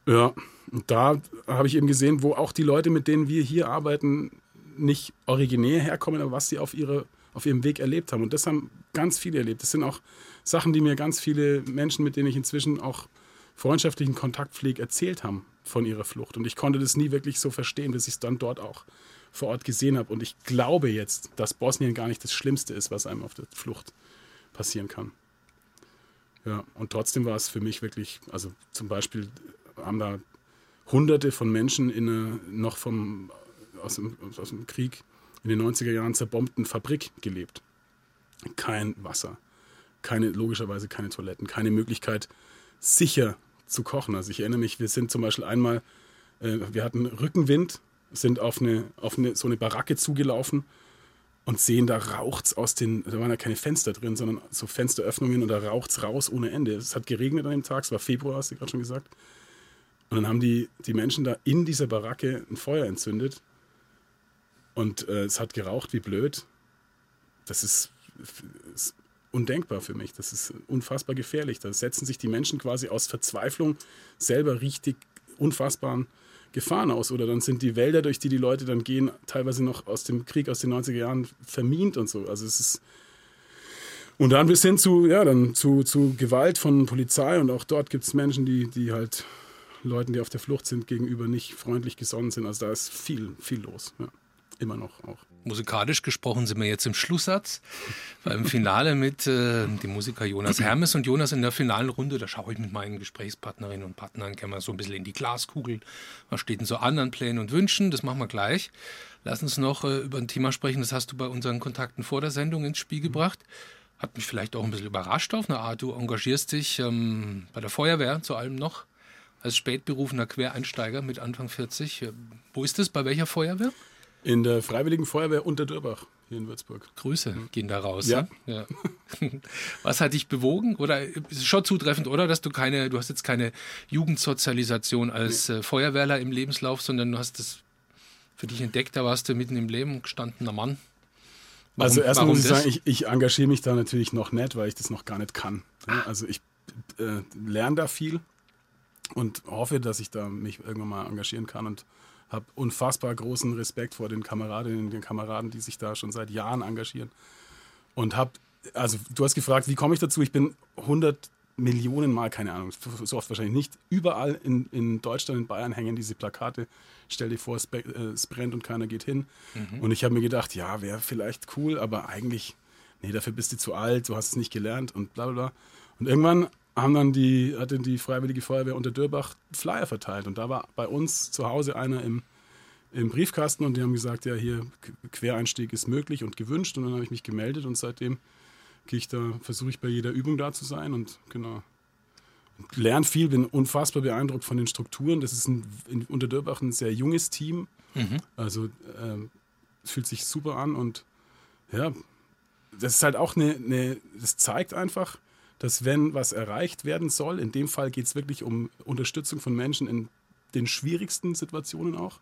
Ja, und da habe ich eben gesehen, wo auch die Leute, mit denen wir hier arbeiten, nicht originär herkommen, aber was sie auf ihre auf ihrem Weg erlebt haben. Und das haben ganz viele erlebt. Das sind auch Sachen, die mir ganz viele Menschen, mit denen ich inzwischen auch freundschaftlichen Kontakt pflege, erzählt haben von ihrer Flucht. Und ich konnte das nie wirklich so verstehen, bis ich es dann dort auch vor Ort gesehen habe. Und ich glaube jetzt, dass Bosnien gar nicht das Schlimmste ist, was einem auf der Flucht passieren kann. Ja, und trotzdem war es für mich wirklich, also zum Beispiel haben da Hunderte von Menschen in einer noch vom, aus, dem, aus dem Krieg in den 90er Jahren zerbombten Fabrik gelebt. Kein Wasser, keine, logischerweise keine Toiletten, keine Möglichkeit, sicher zu kochen. Also ich erinnere mich, wir sind zum Beispiel einmal, äh, wir hatten Rückenwind, sind auf eine, auf eine, so eine Baracke zugelaufen und sehen, da raucht's aus den, da waren ja keine Fenster drin, sondern so Fensteröffnungen und da raucht's raus ohne Ende. Es hat geregnet an dem Tag, es war Februar, hast du gerade schon gesagt. Und dann haben die, die Menschen da in dieser Baracke ein Feuer entzündet und äh, es hat geraucht wie blöd. Das ist, ist undenkbar für mich. Das ist unfassbar gefährlich. Da setzen sich die Menschen quasi aus Verzweiflung selber richtig unfassbaren Gefahren aus. Oder dann sind die Wälder, durch die die Leute dann gehen, teilweise noch aus dem Krieg aus den 90er Jahren vermint und so. Also es ist. Und dann bis hin zu, ja, dann zu, zu Gewalt von Polizei und auch dort gibt es Menschen, die, die halt Leuten, die auf der Flucht sind, gegenüber nicht freundlich gesonnen sind. Also da ist viel, viel los. Ja. Immer noch auch. Musikalisch gesprochen sind wir jetzt im Schlusssatz beim Finale mit äh, dem Musiker Jonas Hermes und Jonas in der finalen Runde. Da schaue ich mit meinen Gesprächspartnerinnen und Partnern gerne mal so ein bisschen in die Glaskugel. Was steht denn so anderen Plänen und Wünschen? Das machen wir gleich. Lass uns noch äh, über ein Thema sprechen, das hast du bei unseren Kontakten vor der Sendung ins Spiel gebracht. Hat mich vielleicht auch ein bisschen überrascht auf eine Art. Du engagierst dich ähm, bei der Feuerwehr zu allem noch als spätberufener Quereinsteiger mit Anfang 40. Äh, wo ist das? Bei welcher Feuerwehr? In der Freiwilligen Feuerwehr Unterdürbach hier in Würzburg. Grüße gehen da raus. Ja. ja. Was hat dich bewogen? Oder ist schon zutreffend, oder? Dass du keine, du hast jetzt keine Jugendsozialisation als äh, Feuerwehrler im Lebenslauf, sondern du hast das für dich entdeckt, da warst du mitten im Leben gestandener Mann. Warum, also erstmal muss ich das? sagen, ich, ich, engagiere mich da natürlich noch nicht, weil ich das noch gar nicht kann. Also ich äh, lerne da viel und hoffe, dass ich da mich irgendwann mal engagieren kann und habe unfassbar großen Respekt vor den Kameradinnen und den Kameraden, die sich da schon seit Jahren engagieren. Und habe, also du hast gefragt, wie komme ich dazu? Ich bin 100 Millionen Mal, keine Ahnung, so oft wahrscheinlich nicht. Überall in, in Deutschland, in Bayern hängen diese Plakate. Stell dir vor, es, äh, es brennt und keiner geht hin. Mhm. Und ich habe mir gedacht, ja, wäre vielleicht cool, aber eigentlich, nee, dafür bist du zu alt, du hast es nicht gelernt und bla bla bla. Und irgendwann haben dann die, hatte die Freiwillige Feuerwehr unter Dürbach Flyer verteilt. Und da war bei uns zu Hause einer im, im Briefkasten und die haben gesagt, ja, hier Quereinstieg ist möglich und gewünscht. Und dann habe ich mich gemeldet und seitdem gehe ich da, versuche ich bei jeder Übung da zu sein und genau. Lerne viel, bin unfassbar beeindruckt von den Strukturen. Das ist ein, in Unterdürbach ein sehr junges Team. Mhm. Also äh, fühlt sich super an und ja, das ist halt auch eine, eine das zeigt einfach, dass wenn was erreicht werden soll, in dem Fall geht es wirklich um Unterstützung von Menschen in den schwierigsten Situationen auch.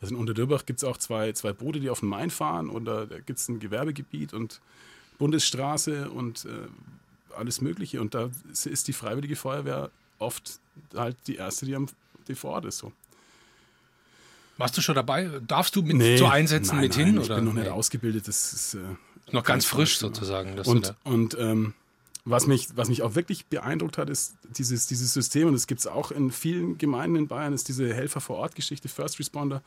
Also in Unterdürbach gibt es auch zwei, zwei Boote, die auf den Main fahren und da gibt es ein Gewerbegebiet und Bundesstraße und äh, alles Mögliche. Und da ist die Freiwillige Feuerwehr oft halt die erste, die, am, die vor Ort ist. So. Warst du schon dabei? Darfst du mit nee, zu Einsätzen nein, mit nein, hin? Ich oder? bin noch nicht ausgebildet. Das ist äh, noch ganz frisch sozusagen. und und ähm, was mich, was mich auch wirklich beeindruckt hat, ist dieses, dieses System, und das gibt es auch in vielen Gemeinden in Bayern, ist diese Helfer-vor-Ort-Geschichte, First Responder.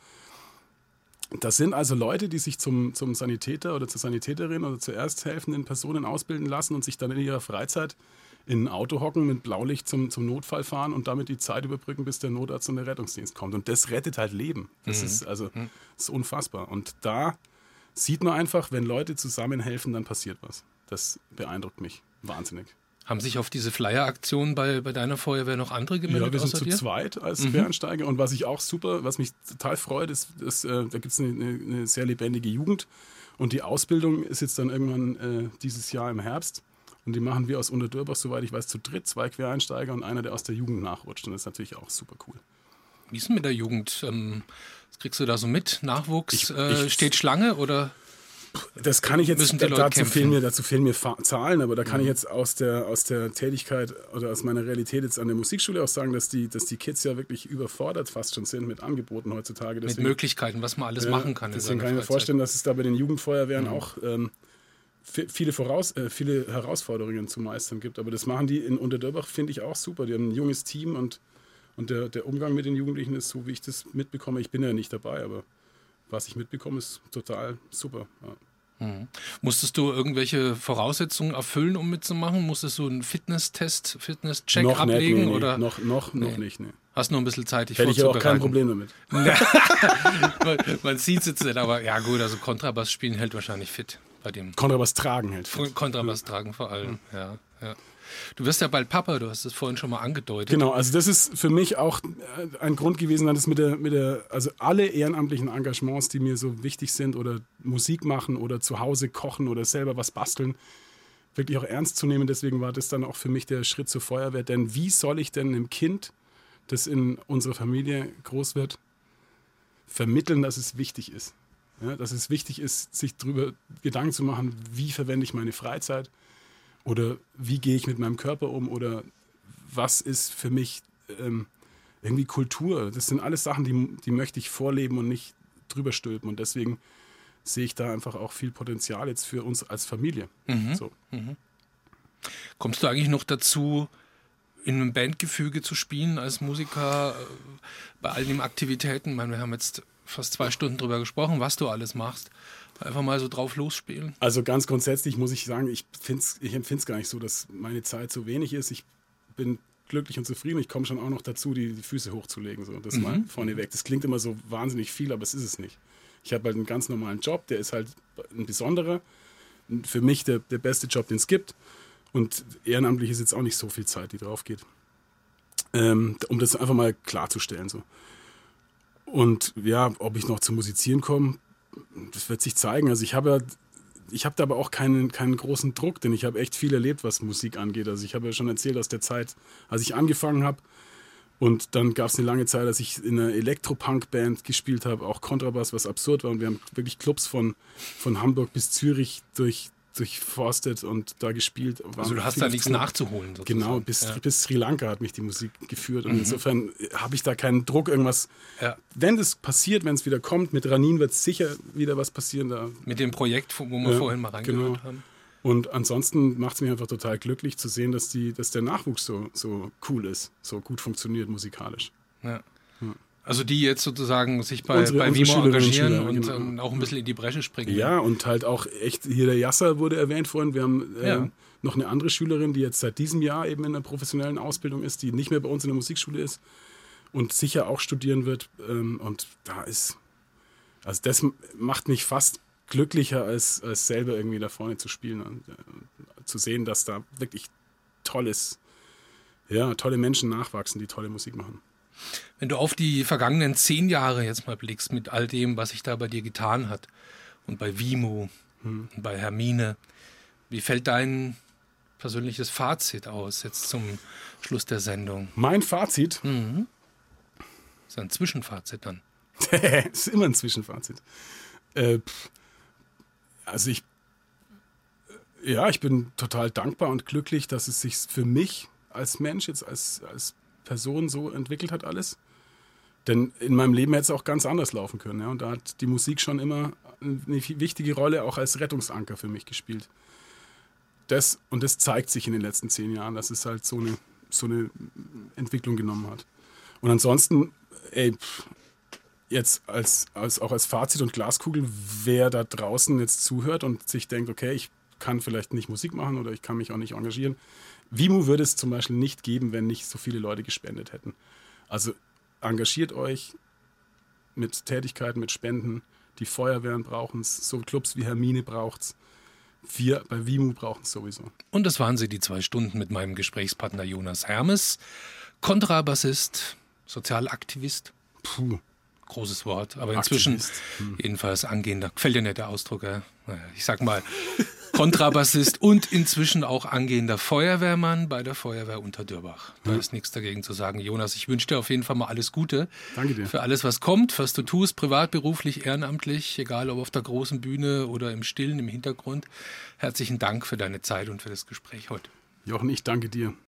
Das sind also Leute, die sich zum, zum Sanitäter oder zur Sanitäterin oder zur ersthelfenden Personen ausbilden lassen und sich dann in ihrer Freizeit in ein Auto hocken, mit Blaulicht zum, zum Notfall fahren und damit die Zeit überbrücken, bis der Notarzt und der Rettungsdienst kommt. Und das rettet halt Leben. Das mhm. ist also mhm. das ist unfassbar. Und da sieht man einfach, wenn Leute zusammenhelfen, dann passiert was. Das beeindruckt mich wahnsinnig. Haben sich auf diese Flyer-Aktion bei, bei deiner Feuerwehr noch andere gemeldet? Ja, wir sind zu dir? zweit als mhm. Quereinsteiger. Und was ich auch super, was mich total freut, ist, ist äh, da gibt es eine, eine, sehr lebendige Jugend. Und die Ausbildung ist jetzt dann irgendwann äh, dieses Jahr im Herbst. Und die machen wir aus Unterdürbach, soweit ich weiß, zu dritt. Zwei Quereinsteiger und einer, der aus der Jugend nachrutscht. Und das ist natürlich auch super cool. Wie ist denn mit der Jugend? Ähm, was kriegst du da so mit? Nachwuchs? Ich, äh, ich, steht Schlange oder? Das kann ich jetzt, da, dazu, fehlen mir, dazu fehlen mir Zahlen, aber da kann mhm. ich jetzt aus der, aus der Tätigkeit oder aus meiner Realität jetzt an der Musikschule auch sagen, dass die, dass die Kids ja wirklich überfordert fast schon sind mit Angeboten heutzutage. Deswegen, mit Möglichkeiten, was man alles ja, machen kann. Deswegen kann ich mir vorstellen, dass es da bei den Jugendfeuerwehren mhm. auch ähm, viele, Voraus äh, viele Herausforderungen zu meistern gibt. Aber das machen die in Unterdörbach, finde ich auch super. Die haben ein junges Team und, und der, der Umgang mit den Jugendlichen ist so, wie ich das mitbekomme. Ich bin ja nicht dabei, aber was ich mitbekomme, ist total super. Ja. Mhm. Musstest du irgendwelche Voraussetzungen erfüllen, um mitzumachen? Musstest du einen Fitnesstest, Fitnesscheck noch ablegen? Nicht, nee, oder? Noch, noch, noch nicht, nee. Hast nur ein bisschen Zeit, dich Hätte ich auch kein Problem damit. man man sieht es jetzt nicht, aber ja gut, also Kontrabass spielen hält wahrscheinlich fit bei dem. Kontrabass tragen hält fit. Kontrabass tragen vor allem, ja. ja. Du wirst ja bald Papa, du hast es vorhin schon mal angedeutet. Genau, also das ist für mich auch äh, ein Grund gewesen, dass mit der, mit der, also alle ehrenamtlichen Engagements, die mir so wichtig sind oder Musik machen oder zu Hause kochen oder selber was basteln, wirklich auch ernst zu nehmen. Deswegen war das dann auch für mich der Schritt zur Feuerwehr. Denn wie soll ich denn einem Kind, das in unserer Familie groß wird, vermitteln, dass es wichtig ist? Ja, dass es wichtig ist, sich darüber Gedanken zu machen, wie verwende ich meine Freizeit, oder wie gehe ich mit meinem Körper um? Oder was ist für mich ähm, irgendwie Kultur? Das sind alles Sachen, die, die möchte ich vorleben und nicht drüber stülpen. Und deswegen sehe ich da einfach auch viel Potenzial jetzt für uns als Familie. Mhm. So. Mhm. Kommst du eigentlich noch dazu, in einem Bandgefüge zu spielen als Musiker äh, bei all den Aktivitäten? Ich meine, wir haben jetzt fast zwei Stunden darüber gesprochen, was du alles machst. Einfach mal so drauf losspielen? Also ganz grundsätzlich muss ich sagen, ich, ich empfinde es gar nicht so, dass meine Zeit so wenig ist. Ich bin glücklich und zufrieden. Ich komme schon auch noch dazu, die, die Füße hochzulegen. So. Das mhm. mal vorneweg. Das klingt immer so wahnsinnig viel, aber es ist es nicht. Ich habe halt einen ganz normalen Job, der ist halt ein besonderer. Für mich der, der beste Job, den es gibt. Und ehrenamtlich ist jetzt auch nicht so viel Zeit, die drauf geht. Ähm, um das einfach mal klarzustellen. So. Und ja, ob ich noch zum Musizieren komme, das wird sich zeigen. Also ich habe ich habe da aber auch keinen, keinen großen Druck, denn ich habe echt viel erlebt, was Musik angeht. Also ich habe ja schon erzählt aus der Zeit, als ich angefangen habe. Und dann gab es eine lange Zeit, als ich in einer Elektropunk-Band gespielt habe, auch Kontrabass, was absurd war. Und wir haben wirklich Clubs von, von Hamburg bis Zürich durch, durchforstet und da gespielt. Also du hast da nichts nachzuholen. Sozusagen. Genau, bis, ja. bis Sri Lanka hat mich die Musik geführt. Und mhm. insofern habe ich da keinen Druck, irgendwas. Ja. Wenn das passiert, wenn es wieder kommt, mit Ranin wird sicher wieder was passieren. Da. Mit dem Projekt, wo wir ja, vorhin mal reingehört genau. haben. Und ansonsten macht es mich einfach total glücklich zu sehen, dass, die, dass der Nachwuchs so, so cool ist, so gut funktioniert musikalisch. Ja. Also die jetzt sozusagen sich bei, unsere, bei Vimo engagieren Schüler, und genau. auch ein bisschen in die Bresche springen. Ja, und halt auch echt, hier der Yasser wurde erwähnt vorhin, wir haben äh, ja. noch eine andere Schülerin, die jetzt seit diesem Jahr eben in der professionellen Ausbildung ist, die nicht mehr bei uns in der Musikschule ist und sicher auch studieren wird. Ähm, und da ist, also das macht mich fast glücklicher, als, als selber irgendwie da vorne zu spielen und äh, zu sehen, dass da wirklich tolles, ja, tolle Menschen nachwachsen, die tolle Musik machen. Wenn du auf die vergangenen zehn Jahre jetzt mal blickst, mit all dem, was sich da bei dir getan hat, und bei Vimo, hm. und bei Hermine, wie fällt dein persönliches Fazit aus, jetzt zum Schluss der Sendung? Mein Fazit? Mhm. Das ist ein Zwischenfazit dann. ist immer ein Zwischenfazit. Äh, also ich, ja, ich bin total dankbar und glücklich, dass es sich für mich als Mensch, jetzt als, als Person so entwickelt hat alles. Denn in meinem Leben hätte es auch ganz anders laufen können. Ja? Und da hat die Musik schon immer eine wichtige Rolle auch als Rettungsanker für mich gespielt. Das, und das zeigt sich in den letzten zehn Jahren, dass es halt so eine, so eine Entwicklung genommen hat. Und ansonsten, ey, jetzt als, als, auch als Fazit und Glaskugel, wer da draußen jetzt zuhört und sich denkt, okay, ich kann vielleicht nicht Musik machen oder ich kann mich auch nicht engagieren. Vimo würde es zum Beispiel nicht geben, wenn nicht so viele Leute gespendet hätten. Also engagiert euch mit Tätigkeiten, mit Spenden. Die Feuerwehren brauchen es, so Clubs wie Hermine braucht es. Wir bei Vimu brauchen es sowieso. Und das waren sie, die zwei Stunden mit meinem Gesprächspartner Jonas Hermes, Kontrabassist, Sozialaktivist. Puh. Großes Wort, aber inzwischen hm. jedenfalls angehender, gefällt dir nicht der Ausdruck, ja? ich sag mal, Kontrabassist und inzwischen auch angehender Feuerwehrmann bei der Feuerwehr Unterdürbach. Da ist nichts dagegen zu sagen. Jonas, ich wünsche dir auf jeden Fall mal alles Gute. Danke dir. Für alles, was kommt, was du tust, privat, beruflich, ehrenamtlich, egal ob auf der großen Bühne oder im Stillen, im Hintergrund. Herzlichen Dank für deine Zeit und für das Gespräch heute. Jochen, ich danke dir.